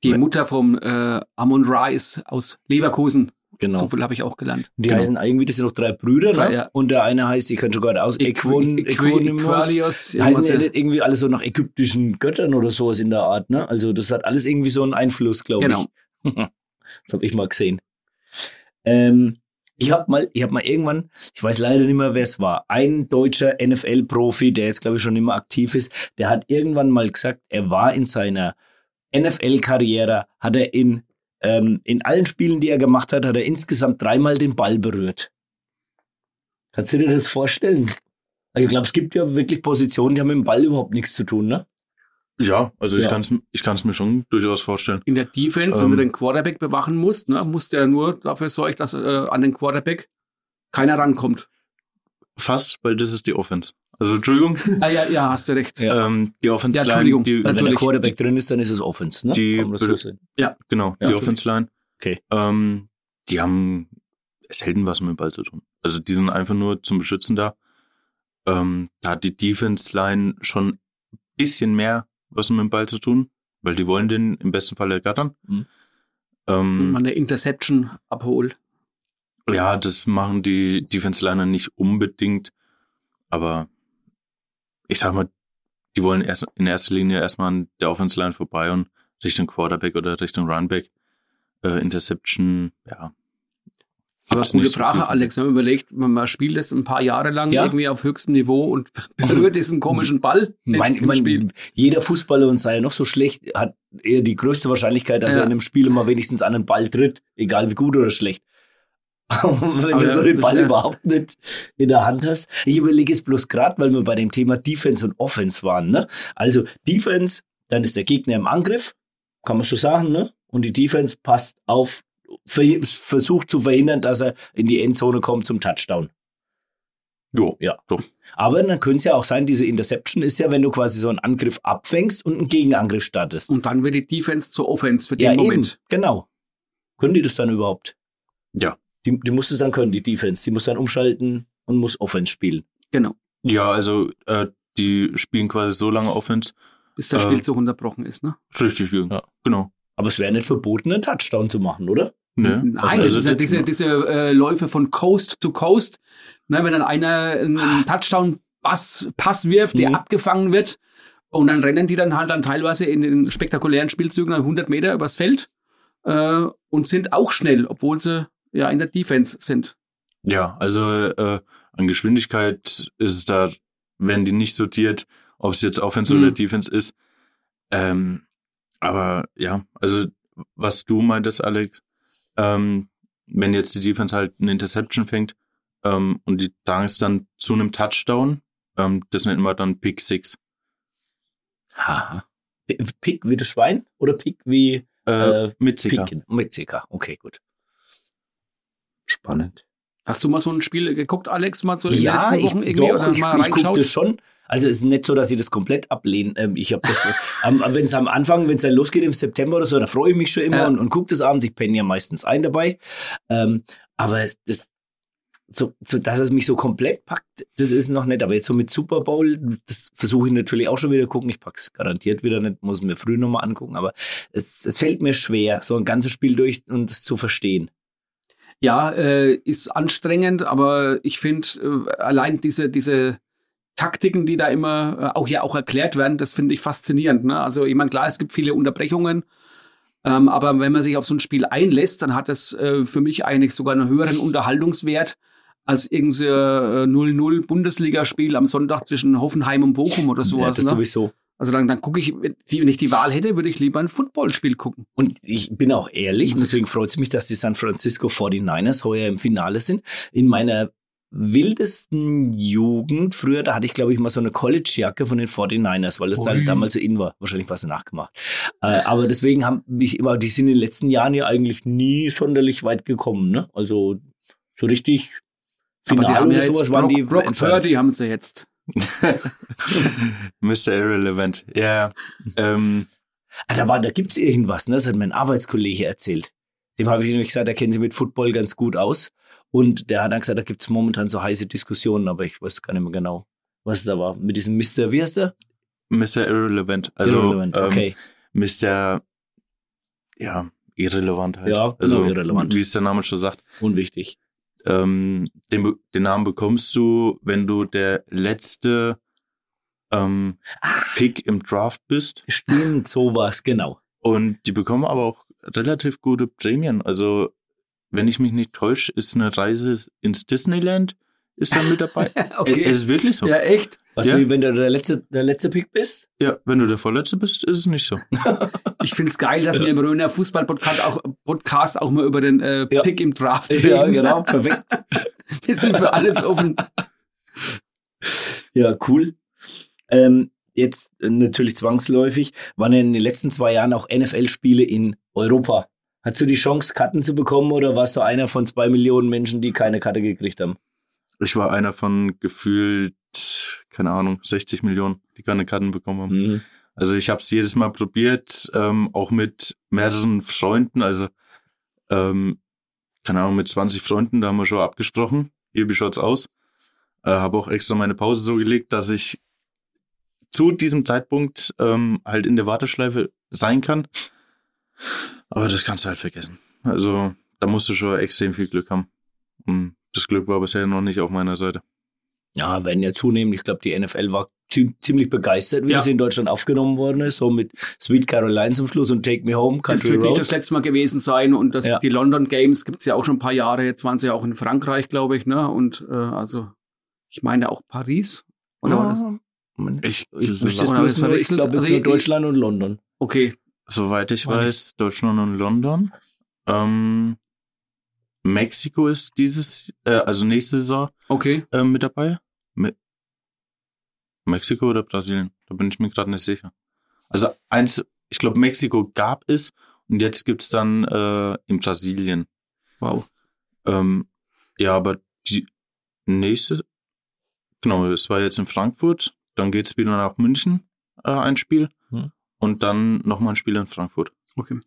Die Ja. Mutter vom äh, Amon Ra ist aus Leverkusen. Genau. So viel habe ich auch gelernt. Die Genau. heißen irgendwie, das sind noch drei Brüder, ne? ja. Und der eine heißt, ich kann schon gerade aus, Equon. Equalios. Heißen ja nicht irgendwie alle so nach ägyptischen Göttern oder sowas in der Art, ne? Also das hat alles irgendwie so einen Einfluss, glaube Genau. ich. das habe ich mal gesehen. Ähm, ich habe mal, ich habe mal irgendwann, ich weiß leider nicht mehr, wer es war, ein deutscher NFL-Profi, der jetzt glaube ich schon immer aktiv ist, der hat irgendwann mal gesagt, er war in seiner NFL-Karriere, hat er in ähm, in allen Spielen, die er gemacht hat, hat er insgesamt dreimal den Ball berührt. Kannst du dir das vorstellen? Also ich glaube, es gibt ja wirklich Positionen, die haben mit dem Ball überhaupt nichts zu tun, ne? Ja, also ich Ja. kann es ich kann's mir schon durchaus vorstellen. In der Defense, Ähm. wenn du den Quarterback bewachen musst, ne, musst du ja nur dafür sorgen, dass äh, an den Quarterback keiner rankommt. Fast, weil das ist die Offense. Also Entschuldigung, Ah, ja, ja, hast du recht. Ja. ähm, die Offense Ja, Line, Entschuldigung. die, wenn der. Quarterback drin ist, dann ist es Offense, ne? Die so sehen? genau, Ja, die Offense Line, Okay. ähm, die haben selten was mit dem Ball zu tun. Also die sind einfach nur zum Beschützen da. Ähm, da hat die Defense Line schon ein bisschen mehr was mit dem Ball zu tun, weil die wollen den im besten Fall ergattern. Mhm. Ähm, Man eine Interception abholt. Ja, das machen die Defense Liner nicht unbedingt, aber ich sag mal, die wollen erst in erster Linie erstmal an der Offense Line vorbei und Richtung Quarterback oder Richtung Runback. Äh, Interception, ja. Aber gute so Frage, von. Alex. Wenn man überlegt, man, spielt das ein paar Jahre lang Ja. irgendwie auf höchstem Niveau und berührt diesen komischen Ball nicht Mein, im mein, Spiel. jeder Fußballer und sei er noch so schlecht, hat eher die größte Wahrscheinlichkeit, dass Ja. er in einem Spiel mal wenigstens an den Ball tritt, egal wie gut oder schlecht. Wenn Aber du so den Ball ja. überhaupt nicht in der Hand hast. Ich überlege es bloß gerade, weil wir bei dem Thema Defense und Offense waren. Ne? Also Defense, dann ist der Gegner im Angriff, kann man so sagen, ne? Und die Defense passt auf, ver- versucht zu verhindern, dass er in die Endzone kommt zum Touchdown. Jo, Ja. So. Aber dann könnte es ja auch sein, diese Interception ist ja, wenn du quasi so einen Angriff abfängst und einen Gegenangriff startest. Und dann wird die Defense zur Offense für den ja, Moment. eben, genau. Können die das dann überhaupt? Ja. Die, die muss es dann können, die Defense. Die muss dann umschalten und muss Offense spielen. Genau. Ja, also äh, die spielen quasi so lange Offense. Bis der Ähm. Spielzug unterbrochen ist, ne? Richtig, Jürgen. Ja. Genau. Aber es wäre nicht verboten, einen Touchdown zu machen, oder? Ne? Nein, Also, das also ist ja diese, diese äh, Läufe von Coast to Coast. Ne, wenn dann einer einen, Touchdown-Pass Pass wirft, der Mhm. abgefangen wird und dann rennen die dann halt dann teilweise in den spektakulären Spielzügen dann 100 Meter übers Feld äh, und sind auch schnell, obwohl sie ja in der Defense sind. Ja, also äh, an Geschwindigkeit ist es da, wenn die nicht sortiert, ob es jetzt Offense Hm. oder Defense ist. Ähm, aber ja, also was du meintest, Alex, ähm, wenn jetzt die Defense halt eine Interception fängt ähm, und die tragen es dann zu einem Touchdown, ähm, das nennt man dann Pick Six. Haha. Pick wie das Schwein oder Pick wie Äh, Äh, mit Zicker. Picken? Mit CK. Okay, gut. Spannend. Hast du mal so ein Spiel geguckt, Alex, mal so in den ja, letzten ich, Wochen irgendwie doch, oder ich, mal ich gucke reingeschaut? das schon. Also es ist nicht so, dass ich das komplett ablehne. Ähm, ich habe das, am- wenn es am Anfang, wenn es dann losgeht im September oder so, da freue ich mich schon immer Ja. und, und gucke das abends. Ich penne ja meistens ein dabei. Ähm, aber es, das, so, so, dass es mich so komplett packt, das ist noch nicht. Aber jetzt so mit Super Bowl, das versuche ich natürlich auch schon wieder gucken. Ich pack's garantiert wieder nicht, muss mir früh nochmal angucken. Aber es, es fällt mir schwer, so ein ganzes Spiel durch und es zu verstehen. Ja, äh, ist anstrengend, aber ich finde äh, allein diese, diese Taktiken, die da immer äh, auch ja auch erklärt werden, das finde ich faszinierend. Ne? Also ich meine, klar, es gibt viele Unterbrechungen, ähm, aber wenn man sich auf so ein Spiel einlässt, dann hat es äh, für mich eigentlich sogar einen höheren Unterhaltungswert als irgendein äh, 0-0 Bundesligaspiel am Sonntag zwischen Hoffenheim und Bochum oder ja, sowas. das ne? sowieso. Also dann, dann gucke ich, wenn ich die Wahl hätte, würde ich lieber ein Footballspiel gucken. Und ich bin auch ehrlich, deswegen freut es mich, dass die San Francisco 49ers heuer im Finale sind. In meiner wildesten Jugend, früher, da hatte ich, glaube ich, mal so eine College-Jacke von den 49ers, weil das Ui. dann damals so in war. Wahrscheinlich war sie nachgemacht. Äh, aber deswegen haben mich immer, die sind in den letzten Jahren ja eigentlich nie sonderlich weit gekommen, ne? Also so richtig Aber die Finale haben ja oder jetzt sowas Brock, waren die Brock. Purdy haben sie jetzt. Mr. Irrelevant. Ja, ähm, Ah, da war, da gibt's irgendwas, ne? Das hat mein Arbeitskollege erzählt. Dem habe ich nämlich gesagt, er kennt sich mit Football ganz gut aus. Und der hat dann gesagt, da gibt's momentan so heiße Diskussionen, aber ich weiß gar nicht mehr genau, was da war. Mit diesem Mr. Wie heißt der? Mr. Irrelevant. Also Irrelevant, ähm, okay. Mr. Ja, irrelevant halt. Ja, also genau, irrelevant. Wie es der Name schon sagt. Unwichtig. Ähm, den, den Namen bekommst du, wenn du der letzte ähm, Pick im Draft bist. Stimmt, sowas, genau. Und die bekommen aber auch relativ gute Prämien. Also, wenn ich mich nicht täusche, ist eine Reise ins Disneyland ist dann mit dabei. okay. Es ist wirklich so. Ja, echt? Was Ja. wie wenn du der letzte, der letzte Pick bist? Ja, wenn du der Vorletzte bist, ist es nicht so. Ich find's geil, dass wir im Röner Fußball-Podcast auch, Podcast auch mal über den äh, Ja. Pick im Draft Ja, reden. genau, perfekt. Wir sind für alles offen. Ja, cool. Ähm, jetzt äh, natürlich zwangsläufig, waren ja in den letzten zwei Jahren auch NFL-Spiele in Europa. Hast du die Chance, Karten zu bekommen oder warst du einer von zwei Millionen Menschen, die keine Karte gekriegt haben? Ich war einer von gefühlt, keine Ahnung, 60 Millionen, die keine Karten bekommen haben. Mhm. Also ich habe es jedes Mal probiert, ähm, auch mit mehreren Freunden, also ähm, keine Ahnung, mit 20 Freunden, da haben wir schon abgesprochen, hier wie schaut's aus. Äh, habe auch extra meine Pause so gelegt, dass ich zu diesem Zeitpunkt ähm, halt in der Warteschleife sein kann. Aber das kannst du halt vergessen. Also da musst du schon extrem viel Glück haben. Und das Glück war bisher noch nicht auf meiner Seite. Ja, werden ja zunehmend. Ich glaube, die NFL war zi- ziemlich begeistert, wie Ja. das in Deutschland aufgenommen worden ist. So mit Sweet Caroline zum Schluss und Take Me Home, Das Country wird nicht das letzte Mal gewesen sein. Und das, Ja. die London Games gibt's ja auch schon ein paar Jahre. Jetzt waren sie ja auch in Frankreich, glaube ich. Ne? Und äh, also, ich meine auch Paris. Oder war das? Ich, Ich wüsste Oder jetzt ich's nur, ich verwechselt? glaube, es Also nur Deutschland und London. Okay. Soweit ich Weiß weiß, Deutschland und London. Ähm, Mexiko ist dieses, äh, also nächste Saison Okay. äh, mit dabei. Me Mexiko oder Brasilien? Da bin ich mir gerade nicht sicher. Also eins, ich glaube Mexiko gab es und jetzt gibt's dann äh, in Brasilien. Wow. Ähm, ja, aber die nächste, genau, es war jetzt in Frankfurt, dann geht's wieder nach München, äh, ein Spiel, Hm. und dann nochmal ein Spiel in Frankfurt. Okay.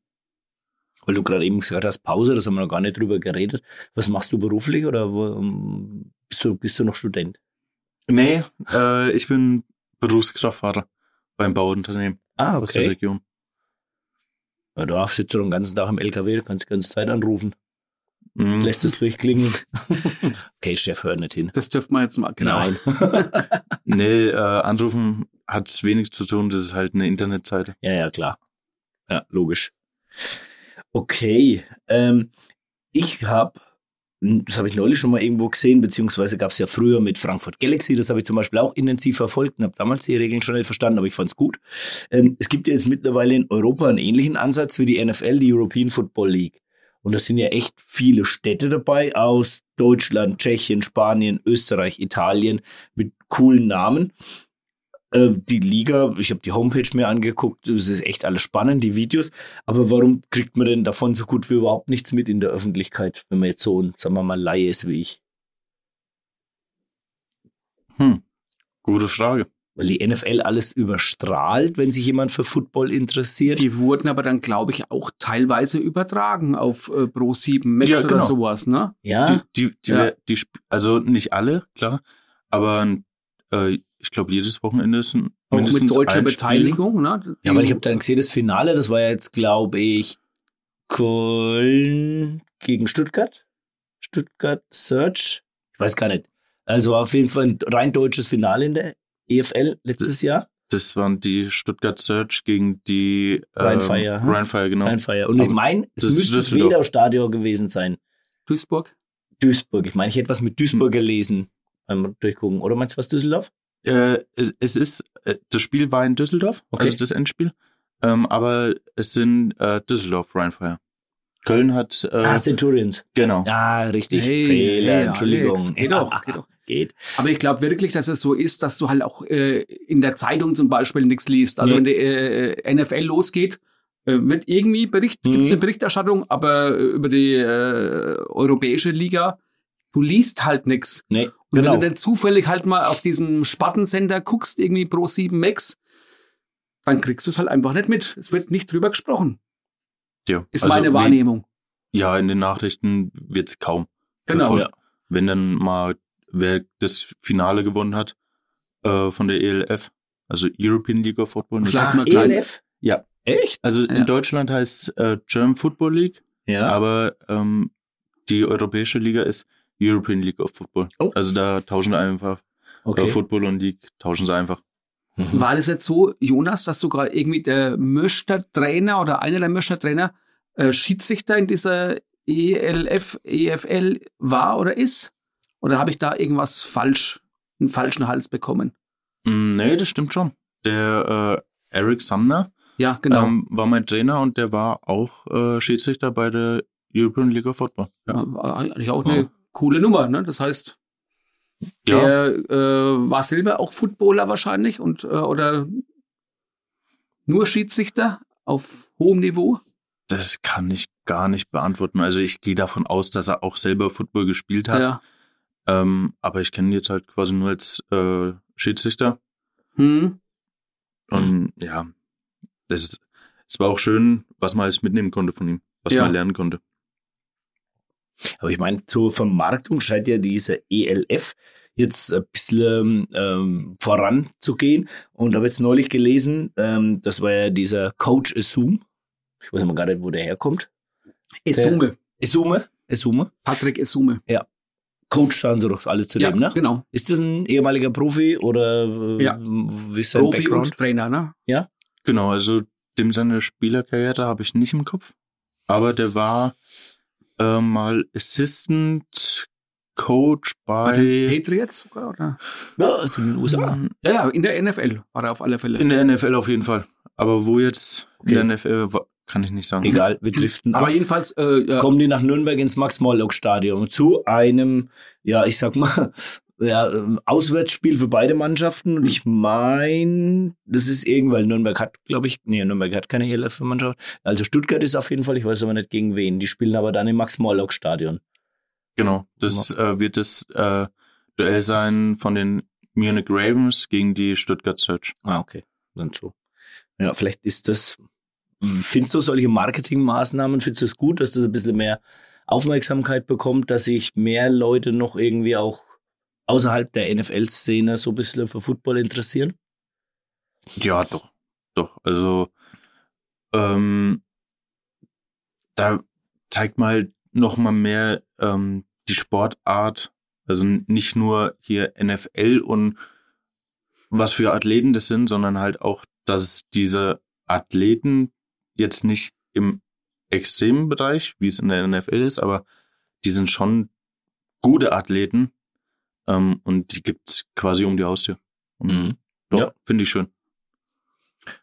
Weil du gerade eben gesagt hast, Pause, das haben wir noch gar nicht drüber geredet. Was machst du beruflich oder wo, ähm, bist, du, bist du noch Student? Nee, äh, ich bin Berufskraftfahrer beim Bauunternehmen Ah, aus der Region. Ja, da sitzt du den ganzen Tag im LKW, du kannst die ganze Zeit anrufen, Mhm. lässt es durchklingen. okay, Chef, hör nicht hin. Das dürfte man jetzt mal. Genau. Nein. Nee, äh, anrufen hat's wenig zu tun, das ist halt eine Internetseite. Ja, ja, klar. Ja, logisch. Okay. Ähm, ich habe, das habe ich neulich schon mal irgendwo gesehen, beziehungsweise gab es ja früher mit Frankfurt Galaxy, das habe ich zum Beispiel auch intensiv verfolgt und habe damals die Regeln schon nicht verstanden, aber ich fand es gut. Ähm, es gibt ja jetzt mittlerweile in Europa einen ähnlichen Ansatz wie die NFL, die European Football League. Und das sind ja echt viele Städte dabei aus Deutschland, Tschechien, Spanien, Österreich, Italien mit coolen Namen äh, die Liga, ich habe die Homepage mir angeguckt, es ist echt alles spannend, die Videos. Aber warum kriegt man denn davon so gut wie überhaupt nichts mit in der Öffentlichkeit, wenn man jetzt so ein, sagen wir mal, Laie ist wie ich? Hm. Gute Frage. Weil die NFL alles überstrahlt, wenn sich jemand für Football interessiert. Die wurden aber dann, glaube ich, auch teilweise übertragen auf äh, Pro 7 Max Ja, oder genau. sowas, ne? ja, Die, die, die, Ja. die, also nicht alle, klar, aber äh, ich glaube, jedes Wochenende ist ein Auch mit deutscher. Beteiligung, ne? ja, weil ich habe dann gesehen, das Finale, das war ja jetzt, glaube ich, Köln gegen Stuttgart. Stuttgart Search. Ich weiß gar nicht. Also war auf jeden Fall ein rein deutsches Finale in der EFL letztes Jahr. Das waren die Stuttgart Search gegen die äh, Rheinfire? Rheinfire, genau. Rheinfeier. Und ich meine, es das müsste das. Wedau-Stadion gewesen sein. Duisburg. Duisburg. Ich meine, ich hätte was mit Duisburg Hm. gelesen beim Durchgucken. Oder meinst du was, Düsseldorf? Äh, es, es ist, äh, das Spiel war in Düsseldorf, Okay. also das Endspiel. Ähm, aber es sind äh, Düsseldorf Rheinfire. Köln hat, äh, ah, Centurions. genau. Ah, richtig. Hey, Fehler, hey, Entschuldigung. Alex. Geht doch, geht doch. Geht. Aber ich glaube wirklich, dass es so ist, dass du halt auch äh, in der Zeitung zum Beispiel nichts liest. Also Nee. wenn die äh, NFL losgeht, äh, wird irgendwie Bericht, Mhm. gibt's eine Berichterstattung, aber über die äh, europäische Liga, du liest halt nix. Nee, Und genau. wenn du dann zufällig halt mal auf diesem Spartensender guckst, irgendwie Pro 7 Max, dann kriegst du es halt einfach nicht mit. Es wird nicht drüber gesprochen. Ja. Ist Also meine Wahrnehmung. Ja, in den Nachrichten wird's kaum. Genau. verfolgt. Wenn dann mal, wer das Finale gewonnen hat äh, von der ELF, also European League of Football. nicht- Vielleicht Ach, mal klein- ELF? Ja. Echt? Also Ja. in Deutschland heißt äh, German Football League, Ja. aber ähm, die europäische Liga ist European League of Football. Oh. Also da tauschen einfach äh, okay. Football und League tauschen sie einfach. Mhm. War das jetzt so, Jonas, dass sogar irgendwie der Möster-Trainer oder einer der Möster-Trainer äh, Schiedsrichter in dieser ELF, EFL war oder ist? Oder habe ich da irgendwas falsch, einen falschen Hals bekommen? Mm, Nee, das stimmt schon. Der äh, Eric Sumner Ja, genau. ähm, war mein Trainer und der war auch äh, Schiedsrichter bei der European League of Football. Ja. Eigentlich auch eine. Coole Nummer, ne? Das heißt, ja. der äh, war selber auch Footballer wahrscheinlich und äh, oder nur Schiedsrichter auf hohem Niveau. Das kann ich gar nicht beantworten. Also ich gehe davon aus, dass er auch selber Football gespielt hat. Ja. Ähm, aber ich kenne ihn jetzt halt quasi nur als äh, Schiedsrichter. Hm. Und ja, das ist, es war auch schön, was man alles mitnehmen konnte von ihm, was Ja. man lernen konnte. Aber ich meine, zur Vermarktung scheint ja diese ELF jetzt ein bisschen ähm, voranzugehen. Und habe jetzt neulich gelesen, ähm, das war ja dieser Coach Assume. Ich weiß mal gar nicht, wo der herkommt. Esume. Esume? Esume? Patrick Esume. Coach sagen sie doch alle zu Ja, dem, ne? genau. Ist das ein ehemaliger Profi oder äh, Ja. wie ist sein Profi Background? und Trainer, ne? Genau, also dem seine Spielerkarriere habe ich nicht im Kopf. Aber der war äh, mal Assistant Coach Bei den bei Patriots sogar, oder? Ja, ist in den USA. Ja, ja, in der NFL war er auf alle Fälle. in der NFL auf jeden Fall. Aber wo jetzt Okay. in der NFL war, kann ich nicht sagen. Egal, wir driften Aber ab. jedenfalls, äh, ja, kommen die nach Nürnberg ins Max-Morlock-Stadion zu einem, ja, ich sag mal, ja, ähm, Auswärtsspiel für beide Mannschaften. Und ich meine, das ist irgendwann, Nürnberg hat, glaube ich, nee, Nürnberg hat keine ELF-Mannschaft. Also Stuttgart ist auf jeden Fall, ich weiß aber nicht gegen wen. Die spielen aber dann im Max-Morlock-Stadion. Genau, das äh, wird das äh, Duell sein von den Munich Ravens gegen die Stuttgart Search. Ah, okay. Dann so. Ja, vielleicht ist das, findest du solche Marketingmaßnahmen, findest du es gut, dass das ein bisschen mehr Aufmerksamkeit bekommt, dass sich mehr Leute noch irgendwie auch außerhalb der NFL-Szene so ein bisschen für Football interessieren? Ja, doch, doch. Also ähm, da zeigt mal halt noch mal mehr ähm, die Sportart, also nicht nur hier NFL und was für Athleten das sind, sondern halt auch, dass diese Athleten jetzt nicht im extremen Bereich, wie es in der NFL ist, aber die sind schon gute Athleten ähm, und die gibt's quasi um die Haustür. Mhm. Doch, Ja. finde ich schön.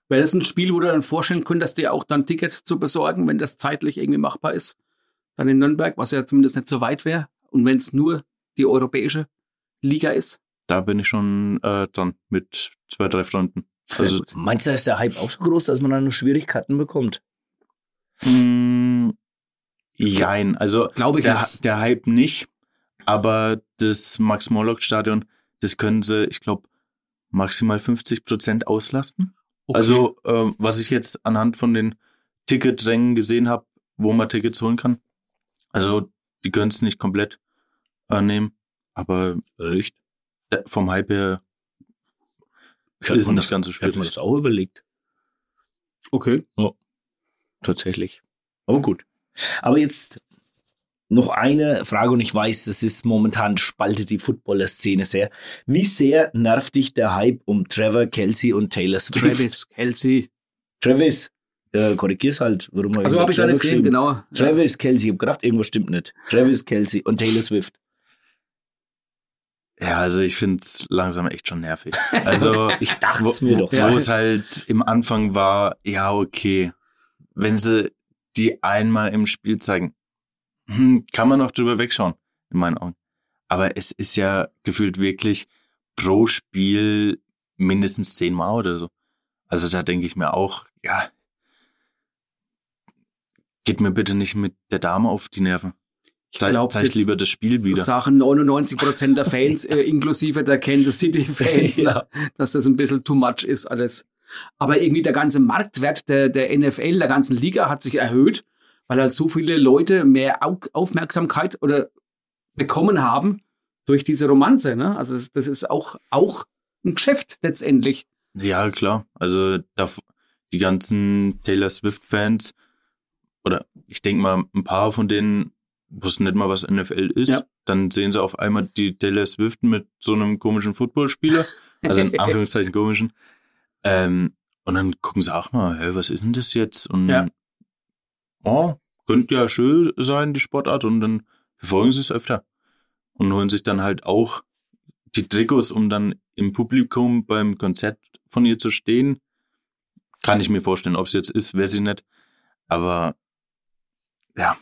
wäre das ein Spiel, wo du dann vorstellen könntest, dir auch dann Tickets zu besorgen, wenn das zeitlich irgendwie machbar ist? Dann in Nürnberg, was ja zumindest nicht so weit wäre. Und wenn es nur die europäische Liga ist. Da bin ich schon äh, dran mit zwei, drei Freunden. Sehr Also, gut. Meinst du, ist der Hype auch so groß, dass man dann nur Schwierigkeiten bekommt? mh, jein. Also, Glaube ich der, nicht. der Hype nicht, aber das Max-Morlock-Stadion, das können sie, ich glaube, maximal 50 Prozent auslasten. Okay. Also, ähm, was ich jetzt anhand von den Ticketrängen gesehen habe, wo man Tickets holen kann. Also, die können es nicht komplett äh, nehmen, aber Echt? vom Hype her Ich ist mir nicht das, ganz so ich hatte mir schwierig. das auch überlegt. okay. Tatsächlich. Aber gut. Aber jetzt noch eine Frage und ich weiß, das ist momentan spaltet die Footballer-Szene sehr. Wie sehr nervt dich der Hype um Trevor, Kelsey und Taylor Swift? Travis, Kelsey. Travis. Äh, korrigier's halt. Warum Also habe ich da nicht gesehen, genau. Travis, Kelsey. Ich hab gedacht, irgendwas stimmt nicht. Travis, Kelsey und Taylor Swift. Ja, also ich find's langsam echt schon nervig. Also Ich dachte es mir doch. wo Ja. es halt im Anfang war, ja, okay, wenn sie die einmal im Spiel zeigen, kann man noch drüber wegschauen, in meinen Augen. Aber es ist ja gefühlt wirklich pro Spiel mindestens zehnmal oder so. Also da denke ich mir auch, ja, geht mir bitte nicht mit der Dame auf die Nerven. Ich glaube, zeigt lieber das Spiel wieder. sagen 99 Prozent der Fans, äh, inklusive der Kansas City Fans, Ja. dass das ein bisschen too much ist alles. Aber irgendwie der ganze Marktwert der, der NFL, der ganzen Liga hat sich erhöht, weil halt so viele Leute mehr Au Aufmerksamkeit oder bekommen haben durch diese Romanze. Ne? Also das, das ist auch, auch ein Geschäft letztendlich. Ja, klar. Also die ganzen Taylor Swift-Fans, oder ich denke mal, ein paar von denen wussten nicht mal, was NFL ist. Ja. Dann sehen sie auf einmal die Taylor Swift mit so einem komischen Footballspieler, also in Anführungszeichen komischen. Ähm, und dann gucken sie auch mal, hey, was ist denn das jetzt? Und Ja. oh, könnte ja schön sein, die Sportart, und dann verfolgen sie es öfter. und holen sich dann halt auch die Trikots, um dann im Publikum beim Konzert von ihr zu stehen. Kann ich mir vorstellen, ob es jetzt ist, weiß ich nicht. Aber ja.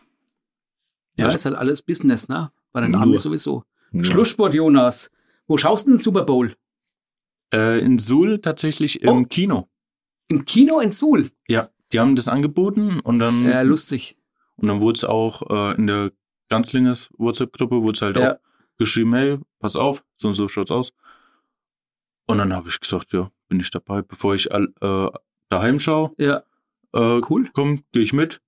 Ja, das ist halt alles Business, ne? Bei den. Amis sowieso. Ja. Schlusssport, Jonas. Wo schaust du den Super Bowl? Äh, in Suhl tatsächlich im Oh. Kino. Im Kino in Suhl. Ja, die haben das angeboten und dann Ja, lustig. Und dann wurde es auch äh, in der Ganzlingers WhatsApp-Gruppe wurde es halt Ja. auch geschrieben, hey, pass auf, so und so schaut's aus. Und dann habe ich gesagt, ja, bin ich dabei, bevor ich all, äh, daheim schaue. Ja, Äh, cool. Komm, gehe ich mit,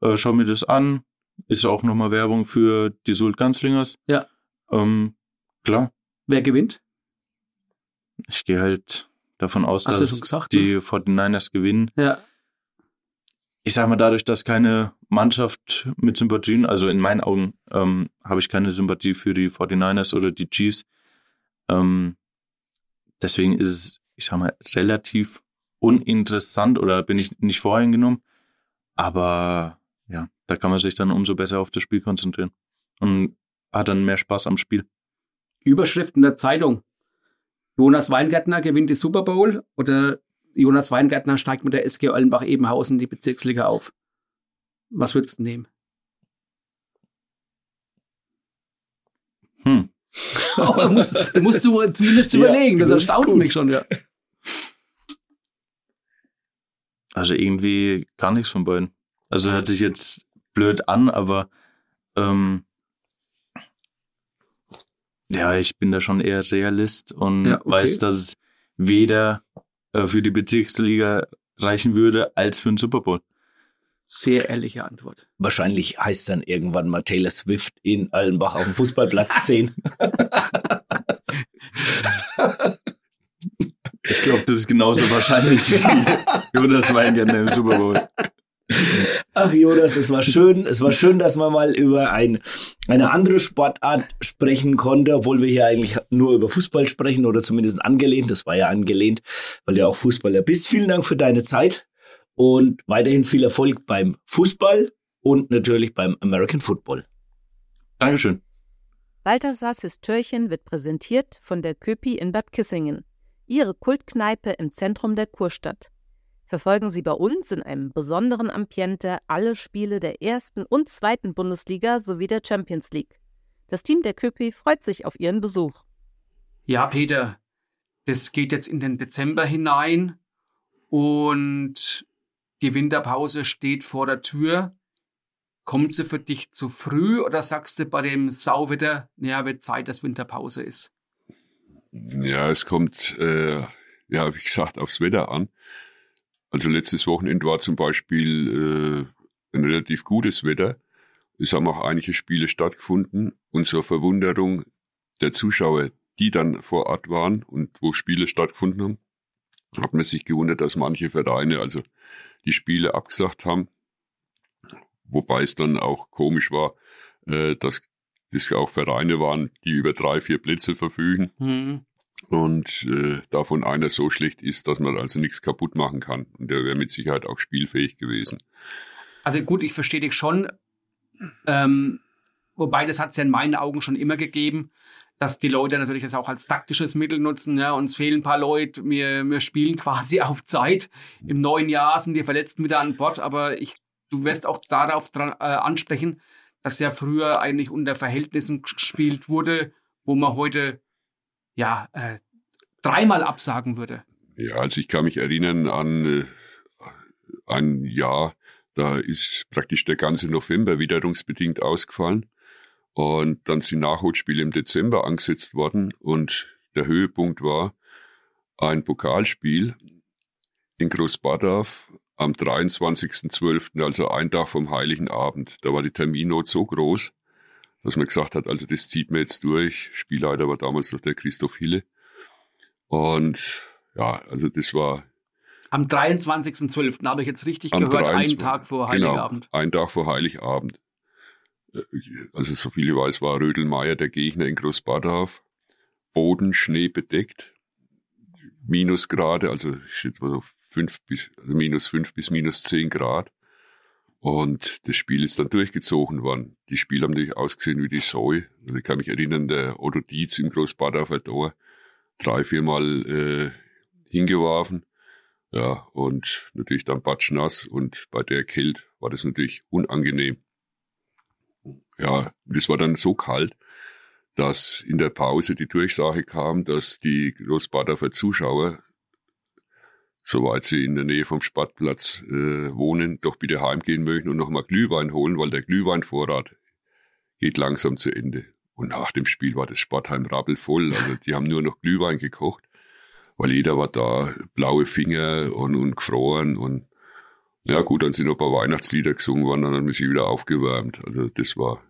äh, schau mir das an. Ist auch nochmal Werbung für die Sult Ganzlingers. Ja. Ähm, klar, Wer gewinnt? ich gehe halt davon aus, Hast dass gesagt, ne? die 49ers gewinnen. Ja. Ich sag mal, dadurch, dass keine Mannschaft mit Sympathien, also in meinen Augen, ähm, habe ich keine Sympathie für die 49ers oder die Chiefs. Ähm, deswegen ist es, ich sag mal, relativ uninteressant oder bin ich nicht voreingenommen. Aber ja, da kann man sich dann umso besser auf das Spiel konzentrieren und hat dann mehr Spaß am Spiel. Überschrift in der Zeitung. Jonas Weingärtner gewinnt die Super Bowl oder Jonas Weingärtner steigt mit der SG Ollenbach-Ebenhausen die Bezirksliga auf. Was würdest du nehmen? Hm. Aber musst, musst du zumindest Ja, überlegen. Das das erstaunt mich schon, ja. Also irgendwie gar nichts von beiden. Also hört sich jetzt blöd an, aber ähm, ja, ich bin da schon eher Realist und Ja, okay. weiß, dass es weder äh, für die Bezirksliga reichen würde als für den Super Bowl. Sehr ehrliche Antwort. Wahrscheinlich heißt dann irgendwann mal Taylor Swift in Allenbach auf dem Fußballplatz gesehen. Ich glaube, das ist genauso wahrscheinlich wie Jonas Weingärtner im Super Bowl. Ach Jonas, es war schön. Es war schön, dass man mal über ein, eine andere Sportart sprechen konnte, obwohl wir hier eigentlich nur über Fußball sprechen oder zumindest angelehnt. Das war ja angelehnt, weil du ja auch Fußballer bist. Vielen Dank für deine Zeit und weiterhin viel Erfolg beim Fußball und natürlich beim American Football. Dankeschön. Balthasars Histörchen wird präsentiert von der Köpi in Bad Kissingen, Ihre Kultkneipe im Zentrum der Kurstadt. Verfolgen Sie bei uns in einem besonderen Ambiente alle Spiele der ersten und zweiten Bundesliga sowie der Champions League. Das Team der Köpi freut sich auf Ihren Besuch. Ja, Peter, das geht jetzt in den Dezember hinein und die Winterpause steht vor der Tür. Kommt sie für dich zu früh oder sagst du bei dem Sauwetter, naja, wird Zeit, dass Winterpause ist? Ja, es kommt, äh, ja, wie gesagt, aufs Wetter an. Also letztes Wochenende war zum Beispiel äh, ein relativ gutes Wetter. Es haben auch einige Spiele stattgefunden und zur Verwunderung der Zuschauer, die dann vor Ort waren und wo Spiele stattgefunden haben, hat man sich gewundert, dass manche Vereine also die Spiele abgesagt haben. Wobei es dann auch komisch war, äh, dass das auch Vereine waren, die über drei, vier Plätze verfügen Hm. Und äh, davon einer so schlecht ist, dass man also nichts kaputt machen kann. Und der wäre mit Sicherheit auch spielfähig gewesen. Also gut, ich verstehe dich schon. Ähm, wobei, das hat es ja in meinen Augen schon immer gegeben, dass die Leute natürlich das auch als taktisches Mittel nutzen. Ja, uns fehlen ein paar Leute, wir, wir spielen quasi auf Zeit. Im neuen Jahr sind die Verletzten wieder an Bord, aber ich, du wirst auch darauf dran, äh, ansprechen, dass ja früher eigentlich unter Verhältnissen gespielt wurde, wo man heute ja äh, dreimal absagen würde. Ja, also ich kann mich erinnern an äh, ein Jahr, da ist praktisch der ganze November witterungsbedingt ausgefallen. Und dann sind Nachholspiele im Dezember angesetzt worden und der Höhepunkt war ein Pokalspiel in Großbadorf am 23.12., also ein Tag vom Heiligen Abend. Da war die Terminnot so groß, dass man gesagt hat, also das zieht man jetzt durch. Spielleiter war damals noch der Christoph Hille. Und ja, also das war Am 23.12. habe ich jetzt richtig gehört, 23. einen Tag vor genau, Heiligabend. Ein Tag vor Heiligabend. Also so viel ich weiß, war Rödelmeier der Gegner in Großbadorf. Boden Schnee bedeckt. Minusgrade, also mal so fünf bis, also minus fünf bis minus zehn Grad. Und das Spiel ist dann durchgezogen worden. Die Spiele haben natürlich ausgesehen wie die Säu. Also ich kann mich erinnern, der Otto Dietz im Großbadorfer Tor drei, viermal äh, hingeworfen. Ja, und natürlich dann batschnass und bei der Kälte war das natürlich unangenehm. Ja, das war dann so kalt, dass in der Pause die Durchsage kam, dass die Großbadorfer Zuschauer soweit sie in der Nähe vom Sportplatz äh, wohnen, doch bitte heimgehen möchten und nochmal Glühwein holen, weil der Glühweinvorrat geht langsam zu Ende. Und nach dem Spiel war das Sportheim rappelvoll. Also die haben nur noch Glühwein gekocht, weil jeder war da, blaue Finger und, und gefroren. Und ja gut, dann sind noch ein paar Weihnachtslieder gesungen worden, dann haben wir sie wieder aufgewärmt. Also das war...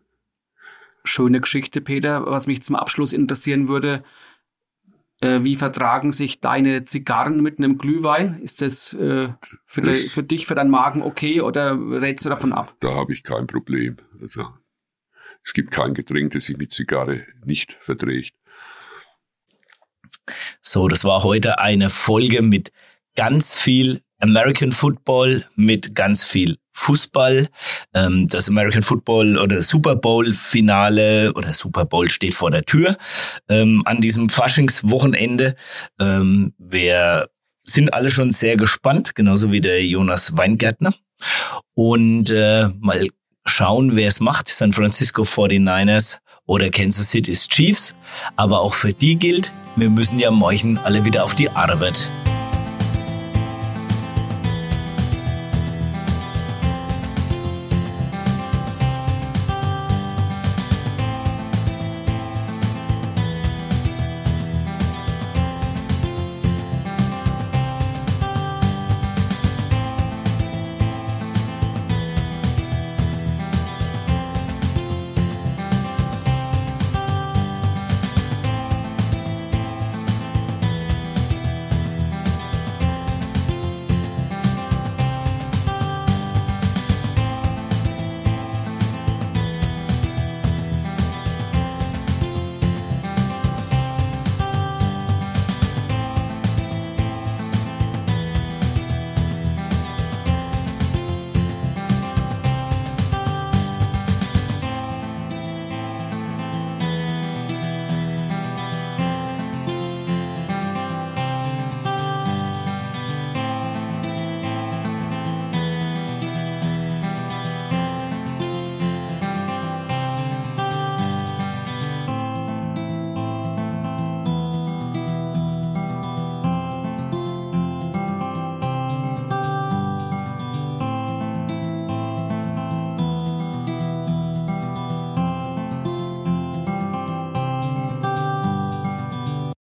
Schöne Geschichte, Peter. Was mich zum Abschluss interessieren würde, äh, wie vertragen sich deine Zigarren mit einem Glühwein? Ist das, äh, für, das de, für dich, für deinen Magen okay oder rätst du davon ab? Da habe ich kein Problem. Also es gibt kein Getränk, das sich mit Zigarre nicht verträgt. So, das war heute eine Folge mit ganz viel American Football, mit ganz viel Fußball. Ähm, das American Football oder Super Bowl Finale oder Super Bowl steht vor der Tür ähm, an diesem Faschingswochenende. Ähm, wir sind alle schon sehr gespannt, genauso wie der Jonas Weingärtner. Und äh, mal schauen, wer es macht. San Francisco 49ers oder Kansas City Chiefs. Aber auch für die gilt, wir müssen ja morgen alle wieder auf die Arbeit.